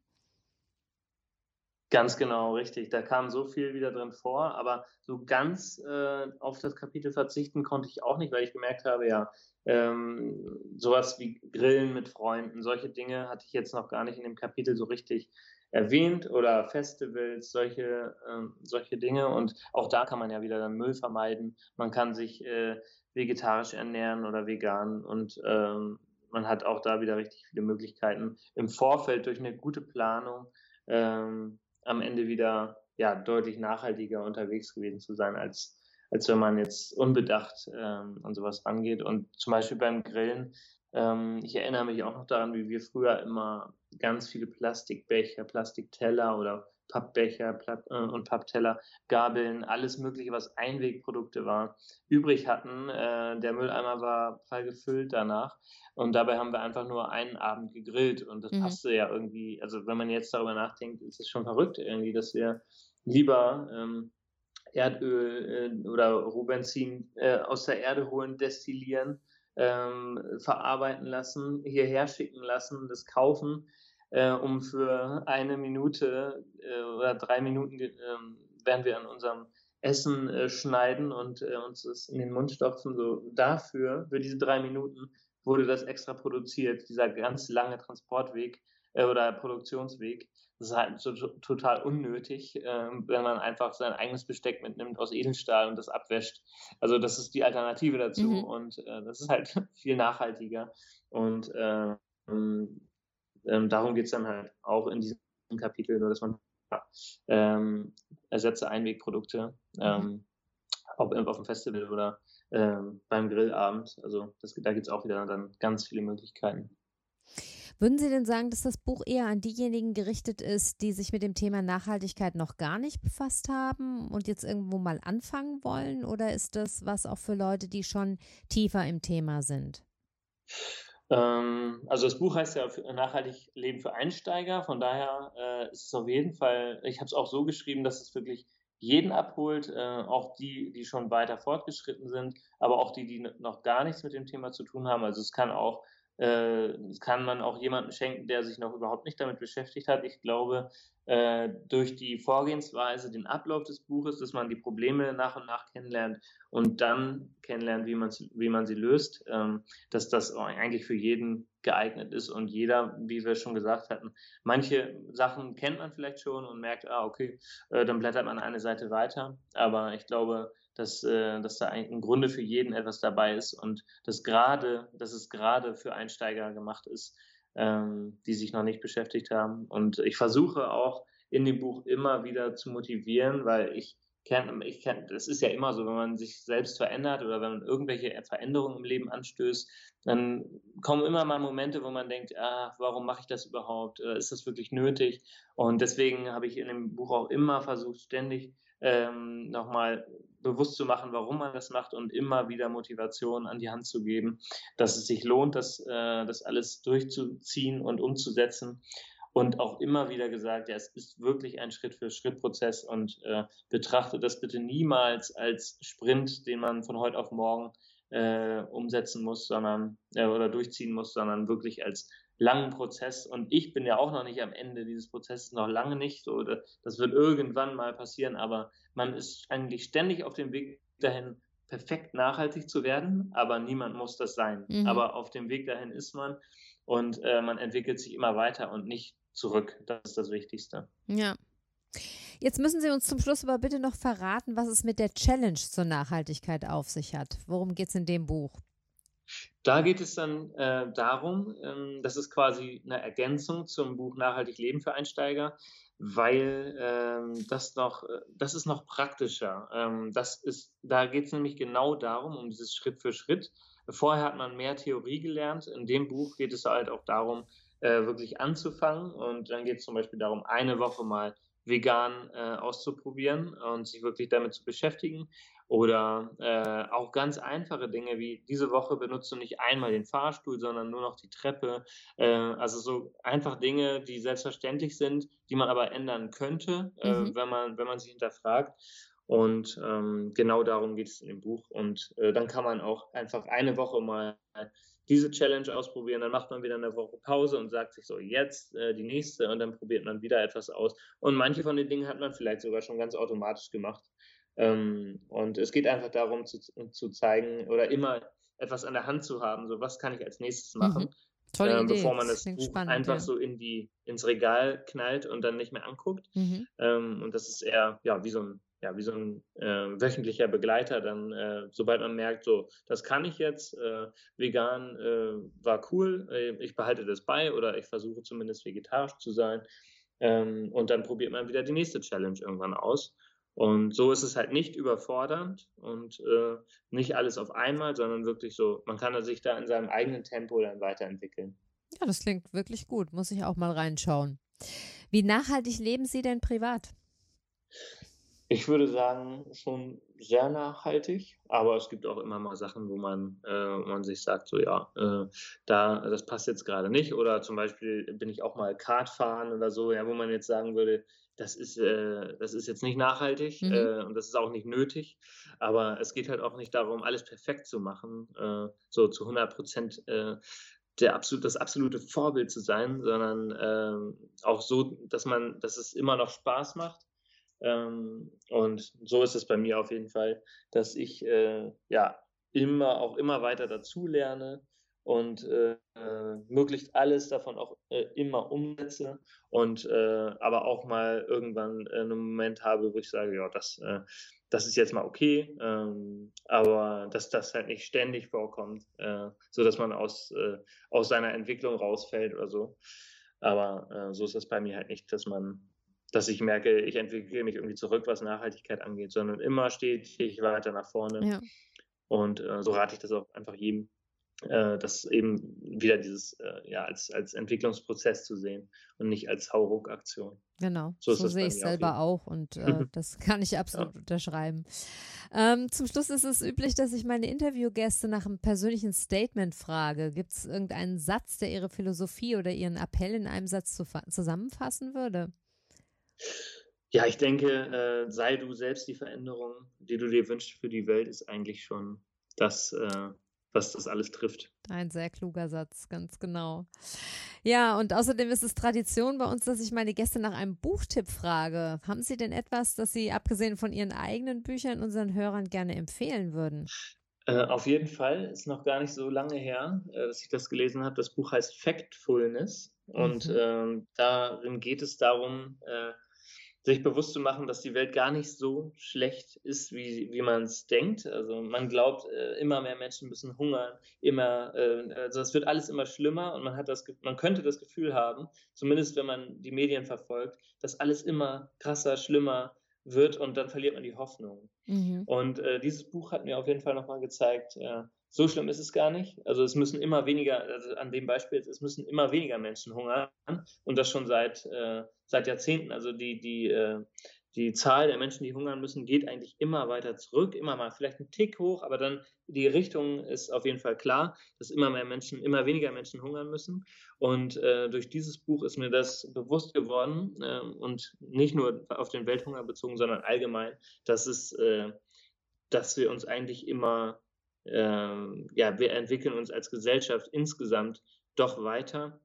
Ganz genau, richtig. Da kam so viel wieder drin vor, aber so ganz äh, auf das Kapitel verzichten konnte ich auch nicht, weil ich gemerkt habe, ja, ähm, sowas wie Grillen mit Freunden, solche Dinge hatte ich jetzt noch gar nicht in dem Kapitel so richtig erwähnt oder Festivals, solche, ähm, solche Dinge. Und auch da kann man ja wieder dann Müll vermeiden. Man kann sich äh, vegetarisch ernähren oder vegan und ähm, man hat auch da wieder richtig viele Möglichkeiten im Vorfeld durch eine gute Planung ähm, am Ende wieder ja deutlich nachhaltiger unterwegs gewesen zu sein als als wenn man jetzt unbedacht ähm, an sowas rangeht. Und zum Beispiel beim Grillen, ähm, ich erinnere mich auch noch daran, wie wir früher immer ganz viele Plastikbecher, Plastikteller oder Pappbecher äh, und Pappteller, Gabeln, alles Mögliche, was Einwegprodukte war, übrig hatten. Äh, der Mülleimer war voll gefüllt danach. Und dabei haben wir einfach nur einen Abend gegrillt. Und das mhm. passte ja irgendwie, also wenn man jetzt darüber nachdenkt, ist es schon verrückt irgendwie, dass wir lieber ähm, Erdöl äh, oder Rohbenzin äh, aus der Erde holen, destillieren, ähm, verarbeiten lassen, hierher schicken lassen, das kaufen, äh, um für eine Minute äh, oder drei Minuten ähm, werden wir an unserem Essen äh, schneiden und äh, uns das in den Mund stopfen. So dafür, für diese drei Minuten, wurde das extra produziert, dieser ganz lange Transportweg oder Produktionsweg. Das ist halt so, total unnötig, äh, wenn man einfach sein eigenes Besteck mitnimmt aus Edelstahl und das abwäscht. Also das ist die Alternative dazu mhm. und äh, das ist halt viel nachhaltiger. Und äh, ähm, darum geht es dann halt auch in diesem Kapitel, nur dass man ähm, ersetze Einwegprodukte, mhm. ähm, ob auf dem Festival oder ähm, beim Grillabend. Also das, da gibt es auch wieder dann ganz viele Möglichkeiten. Würden Sie denn sagen, dass das Buch eher an diejenigen gerichtet ist, die sich mit dem Thema Nachhaltigkeit noch gar nicht befasst haben und jetzt irgendwo mal anfangen wollen? Oder ist das was auch für Leute, die schon tiefer im Thema sind? Ähm, also das Buch heißt ja Nachhaltig Leben für Einsteiger. Von daher äh, ist es auf jeden Fall, ich habe es auch so geschrieben, dass es wirklich jeden abholt, äh, auch die, die schon weiter fortgeschritten sind, aber auch die, die noch gar nichts mit dem Thema zu tun haben. Also es kann auch äh, kann man auch jemandem schenken, der sich noch überhaupt nicht damit beschäftigt hat. Ich glaube, äh, durch die Vorgehensweise, den Ablauf des Buches, dass man die Probleme nach und nach kennenlernt und dann kennenlernt, wie man, wie man sie löst, ähm, dass das eigentlich für jeden geeignet ist und jeder, wie wir schon gesagt hatten, manche Sachen kennt man vielleicht schon und merkt, ah, okay, äh, dann blättert man eine Seite weiter. Aber ich glaube, dass, äh, dass da im Grunde für jeden etwas dabei ist und dass gerade, dass es gerade für Einsteiger gemacht ist, ähm, die sich noch nicht beschäftigt haben. Und ich versuche auch in dem Buch immer wieder zu motivieren, weil ich kenne, ich kenne, das ist ja immer so, wenn man sich selbst verändert oder wenn man irgendwelche Veränderungen im Leben anstößt, dann kommen immer mal Momente, wo man denkt, ah, warum mache ich das überhaupt? Äh, ist das wirklich nötig? Und deswegen habe ich in dem Buch auch immer versucht, ständig ähm, nochmal bewusst zu machen, warum man das macht und immer wieder Motivation an die Hand zu geben, dass es sich lohnt, das, äh, das alles durchzuziehen und umzusetzen. Und auch immer wieder gesagt, ja, es ist wirklich ein Schritt-für-Schritt-Prozess und äh, betrachte das bitte niemals als Sprint, den man von heute auf morgen äh, umsetzen muss, sondern äh, oder durchziehen muss, sondern wirklich als langen Prozess. Und ich bin ja auch noch nicht am Ende dieses Prozesses, noch lange nicht. So, das wird irgendwann mal passieren, aber man ist eigentlich ständig auf dem Weg dahin, perfekt nachhaltig zu werden, aber niemand muss das sein. Mhm. Aber auf dem Weg dahin ist man und äh, man entwickelt sich immer weiter und nicht zurück. Das ist das Wichtigste. Ja. Jetzt müssen Sie uns zum Schluss aber bitte noch verraten, was es mit der Challenge zur Nachhaltigkeit auf sich hat. Worum geht es in dem Buch? Da geht es dann äh, darum, ähm, das ist quasi eine Ergänzung zum Buch Nachhaltig Leben für Einsteiger, weil ähm, das noch, äh, das ist noch praktischer. Ähm, das ist, da geht es nämlich genau darum, um dieses Schritt für Schritt. Vorher hat man mehr Theorie gelernt. In dem Buch geht es halt auch darum, äh, wirklich anzufangen. Und dann geht es zum Beispiel darum, eine Woche mal vegan äh, auszuprobieren und sich wirklich damit zu beschäftigen. Oder äh, auch ganz einfache Dinge wie diese Woche benutzt du nicht einmal den Fahrstuhl, sondern nur noch die Treppe. Äh, also so einfach Dinge, die selbstverständlich sind, die man aber ändern könnte, äh, mhm. wenn, man, wenn man sich hinterfragt. Und ähm, genau darum geht es in dem Buch. Und äh, dann kann man auch einfach eine Woche mal diese Challenge ausprobieren, dann macht man wieder eine Woche Pause und sagt sich so, jetzt äh, die nächste und dann probiert man wieder etwas aus. Und manche von den Dingen hat man vielleicht sogar schon ganz automatisch gemacht. Ähm, und es geht einfach darum zu, zu zeigen oder immer etwas an der Hand zu haben, so was kann ich als nächstes mhm. machen. Mhm. Tolle ähm, bevor man das, das Buch spannend, einfach ja. so in die, ins Regal knallt und dann nicht mehr anguckt. Mhm. Ähm, und das ist eher ja, wie so ein ja, wie so ein äh, wöchentlicher Begleiter, dann, äh, sobald man merkt, so, das kann ich jetzt, äh, vegan äh, war cool, äh, ich behalte das bei oder ich versuche zumindest vegetarisch zu sein. Ähm, und dann probiert man wieder die nächste Challenge irgendwann aus. Und so ist es halt nicht überfordernd und äh, nicht alles auf einmal, sondern wirklich so, man kann sich da in seinem eigenen Tempo dann weiterentwickeln. Ja, das klingt wirklich gut. Muss ich auch mal reinschauen. Wie nachhaltig leben Sie denn privat? Ich würde sagen, schon sehr nachhaltig, aber es gibt auch immer mal Sachen, wo man, äh, wo man sich sagt, so ja, äh, da, das passt jetzt gerade nicht. Oder zum Beispiel bin ich auch mal Kart fahren oder so, ja, wo man jetzt sagen würde, das ist, äh, das ist jetzt nicht nachhaltig mhm. äh, und das ist auch nicht nötig. Aber es geht halt auch nicht darum, alles perfekt zu machen, äh, so zu 100 Prozent äh, der absolut, das absolute Vorbild zu sein, sondern ähm, auch so, dass man, dass es immer noch Spaß macht. Ähm, und so ist es bei mir auf jeden Fall, dass ich äh, ja immer auch immer weiter dazu lerne und äh, möglichst alles davon auch äh, immer umsetze und äh, aber auch mal irgendwann äh, einen Moment habe, wo ich sage, ja, das, äh, das ist jetzt mal okay, ähm, aber dass das halt nicht ständig vorkommt, äh, so dass man aus, aus seiner Entwicklung rausfällt oder so. Aber so ist das bei mir halt nicht, dass man, dass ich merke, ich entwickle mich irgendwie zurück, was Nachhaltigkeit angeht, sondern immer stetig weiter nach vorne. Ja. Und so rate ich das auch einfach jedem, äh, das eben wieder dieses, äh, ja, als, als Entwicklungsprozess zu sehen und nicht als Hauruck-Aktion. Genau, so, so sehe ich es selber auch und äh, das kann ich absolut ja. unterschreiben. Ähm, zum Schluss ist es üblich, dass ich meine Interviewgäste nach einem persönlichen Statement frage. Gibt es irgendeinen Satz, der ihre Philosophie oder ihren Appell in einem Satz zu zusammenfassen würde? Ja, ich denke, äh, sei du selbst die Veränderung, die du dir wünschst für die Welt, ist eigentlich schon das, äh, was das alles trifft. Ein sehr kluger Satz, ganz genau. Ja, und außerdem ist es Tradition bei uns, dass ich meine Gäste nach einem Buchtipp frage. Haben Sie denn etwas, das Sie abgesehen von Ihren eigenen Büchern unseren Hörern gerne empfehlen würden? Äh, auf jeden Fall, ist noch gar nicht so lange her, äh, dass ich das gelesen habe. Das Buch heißt Factfulness und mhm. ähm, darin geht es darum, äh, sich bewusst zu machen, dass die Welt gar nicht so schlecht ist, wie, wie man es denkt. Also man glaubt, äh, immer mehr Menschen müssen hungern, immer, äh, also es wird alles immer schlimmer und man hat das, man könnte das Gefühl haben, zumindest wenn man die Medien verfolgt, dass alles immer krasser, schlimmer wird und dann verliert man die Hoffnung. Mhm. Und äh, dieses Buch hat mir auf jeden Fall nochmal gezeigt, äh, so schlimm ist es gar nicht. Also es müssen immer weniger, also an dem Beispiel, es müssen immer weniger Menschen hungern und das schon seit, äh, seit Jahrzehnten. Also die, die, äh, die Zahl der Menschen, die hungern müssen, geht eigentlich immer weiter zurück, immer mal vielleicht einen Tick hoch, aber dann die Richtung ist auf jeden Fall klar, dass immer mehr Menschen, immer weniger Menschen hungern müssen. Und äh, durch dieses Buch ist mir das bewusst geworden äh, und nicht nur auf den Welthunger bezogen, sondern allgemein, dass es, äh, dass wir uns eigentlich immer äh, ja, wir entwickeln uns als Gesellschaft insgesamt doch weiter.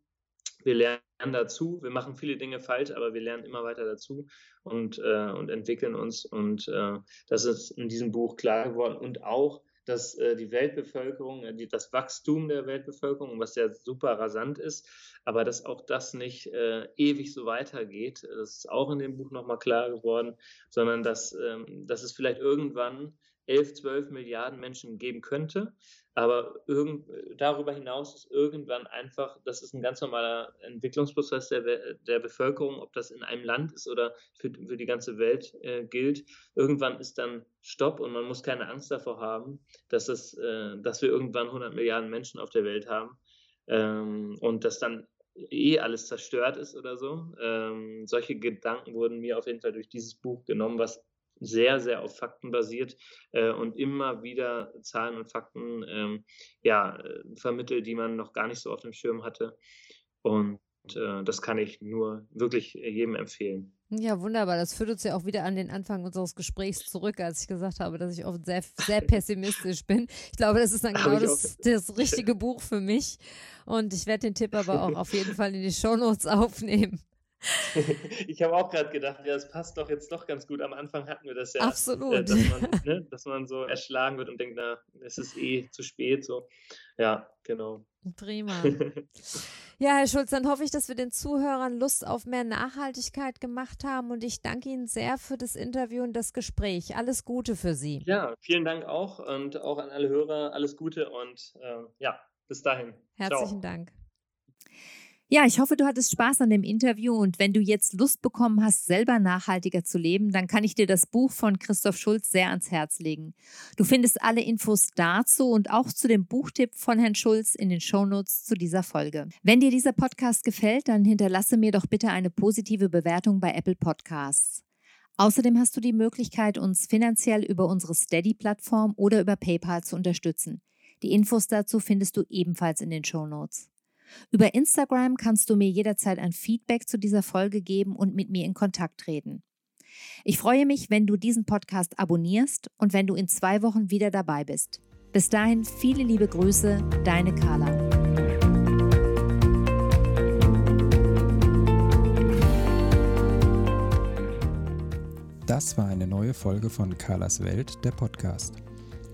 Wir lernen dazu, wir machen viele Dinge falsch, aber wir lernen immer weiter dazu und, äh, und entwickeln uns. Und äh, das ist in diesem Buch klar geworden. Und auch, dass äh, die Weltbevölkerung, äh, die, das Wachstum der Weltbevölkerung, was ja super rasant ist, aber dass auch das nicht äh, ewig so weitergeht, das ist auch in dem Buch nochmal klar geworden, sondern dass, ähm, dass es vielleicht irgendwann 11, 12 Milliarden Menschen geben könnte. Aber irgend, darüber hinaus ist irgendwann einfach, das ist ein ganz normaler Entwicklungsprozess der, der Bevölkerung, ob das in einem Land ist oder für, für die ganze Welt äh, gilt. Irgendwann ist dann Stopp und man muss keine Angst davor haben, dass, es, äh, dass wir irgendwann 100 Milliarden Menschen auf der Welt haben ähm, und dass dann eh alles zerstört ist oder so. Ähm, solche Gedanken wurden mir auf jeden Fall durch dieses Buch genommen, was sehr, sehr auf Fakten basiert äh, und immer wieder Zahlen und Fakten ähm, ja, äh, vermittelt, die man noch gar nicht so auf dem Schirm hatte. Und äh, das kann ich nur wirklich jedem empfehlen. Ja, wunderbar. Das führt uns ja auch wieder an den Anfang unseres Gesprächs zurück, als ich gesagt habe, dass ich oft sehr, sehr pessimistisch bin. Ich glaube, das ist dann genau das, das richtige Buch für mich. Und ich werde den Tipp aber auch auf jeden Fall in die Shownotes aufnehmen. ich habe auch gerade gedacht, ja, es passt doch jetzt doch ganz gut. Am Anfang hatten wir das ja, Absolut. Äh, dass, man, ne, dass man so erschlagen wird und denkt, na, es ist eh zu spät. So, ja, genau. Prima. Ja, Herr Schulz, dann hoffe ich, dass wir den Zuhörern Lust auf mehr Nachhaltigkeit gemacht haben und ich danke Ihnen sehr für das Interview und das Gespräch. Alles Gute für Sie. Ja, vielen Dank auch und auch an alle Hörer alles Gute und äh, ja, bis dahin. Herzlichen Ciao. Dank. Ja, ich hoffe, du hattest Spaß an dem Interview und wenn du jetzt Lust bekommen hast, selber nachhaltiger zu leben, dann kann ich dir das Buch von Christoph Schulz sehr ans Herz legen. Du findest alle Infos dazu und auch zu dem Buchtipp von Herrn Schulz in den Shownotes zu dieser Folge. Wenn dir dieser Podcast gefällt, dann hinterlasse mir doch bitte eine positive Bewertung bei Apple Podcasts. Außerdem hast du die Möglichkeit, uns finanziell über unsere Steady-Plattform oder über PayPal zu unterstützen. Die Infos dazu findest du ebenfalls in den Shownotes. Über Instagram kannst du mir jederzeit ein Feedback zu dieser Folge geben und mit mir in Kontakt treten. Ich freue mich, wenn du diesen Podcast abonnierst und wenn du in zwei Wochen wieder dabei bist. Bis dahin viele liebe Grüße, deine Carla. Das war eine neue Folge von Carlas Welt, der Podcast.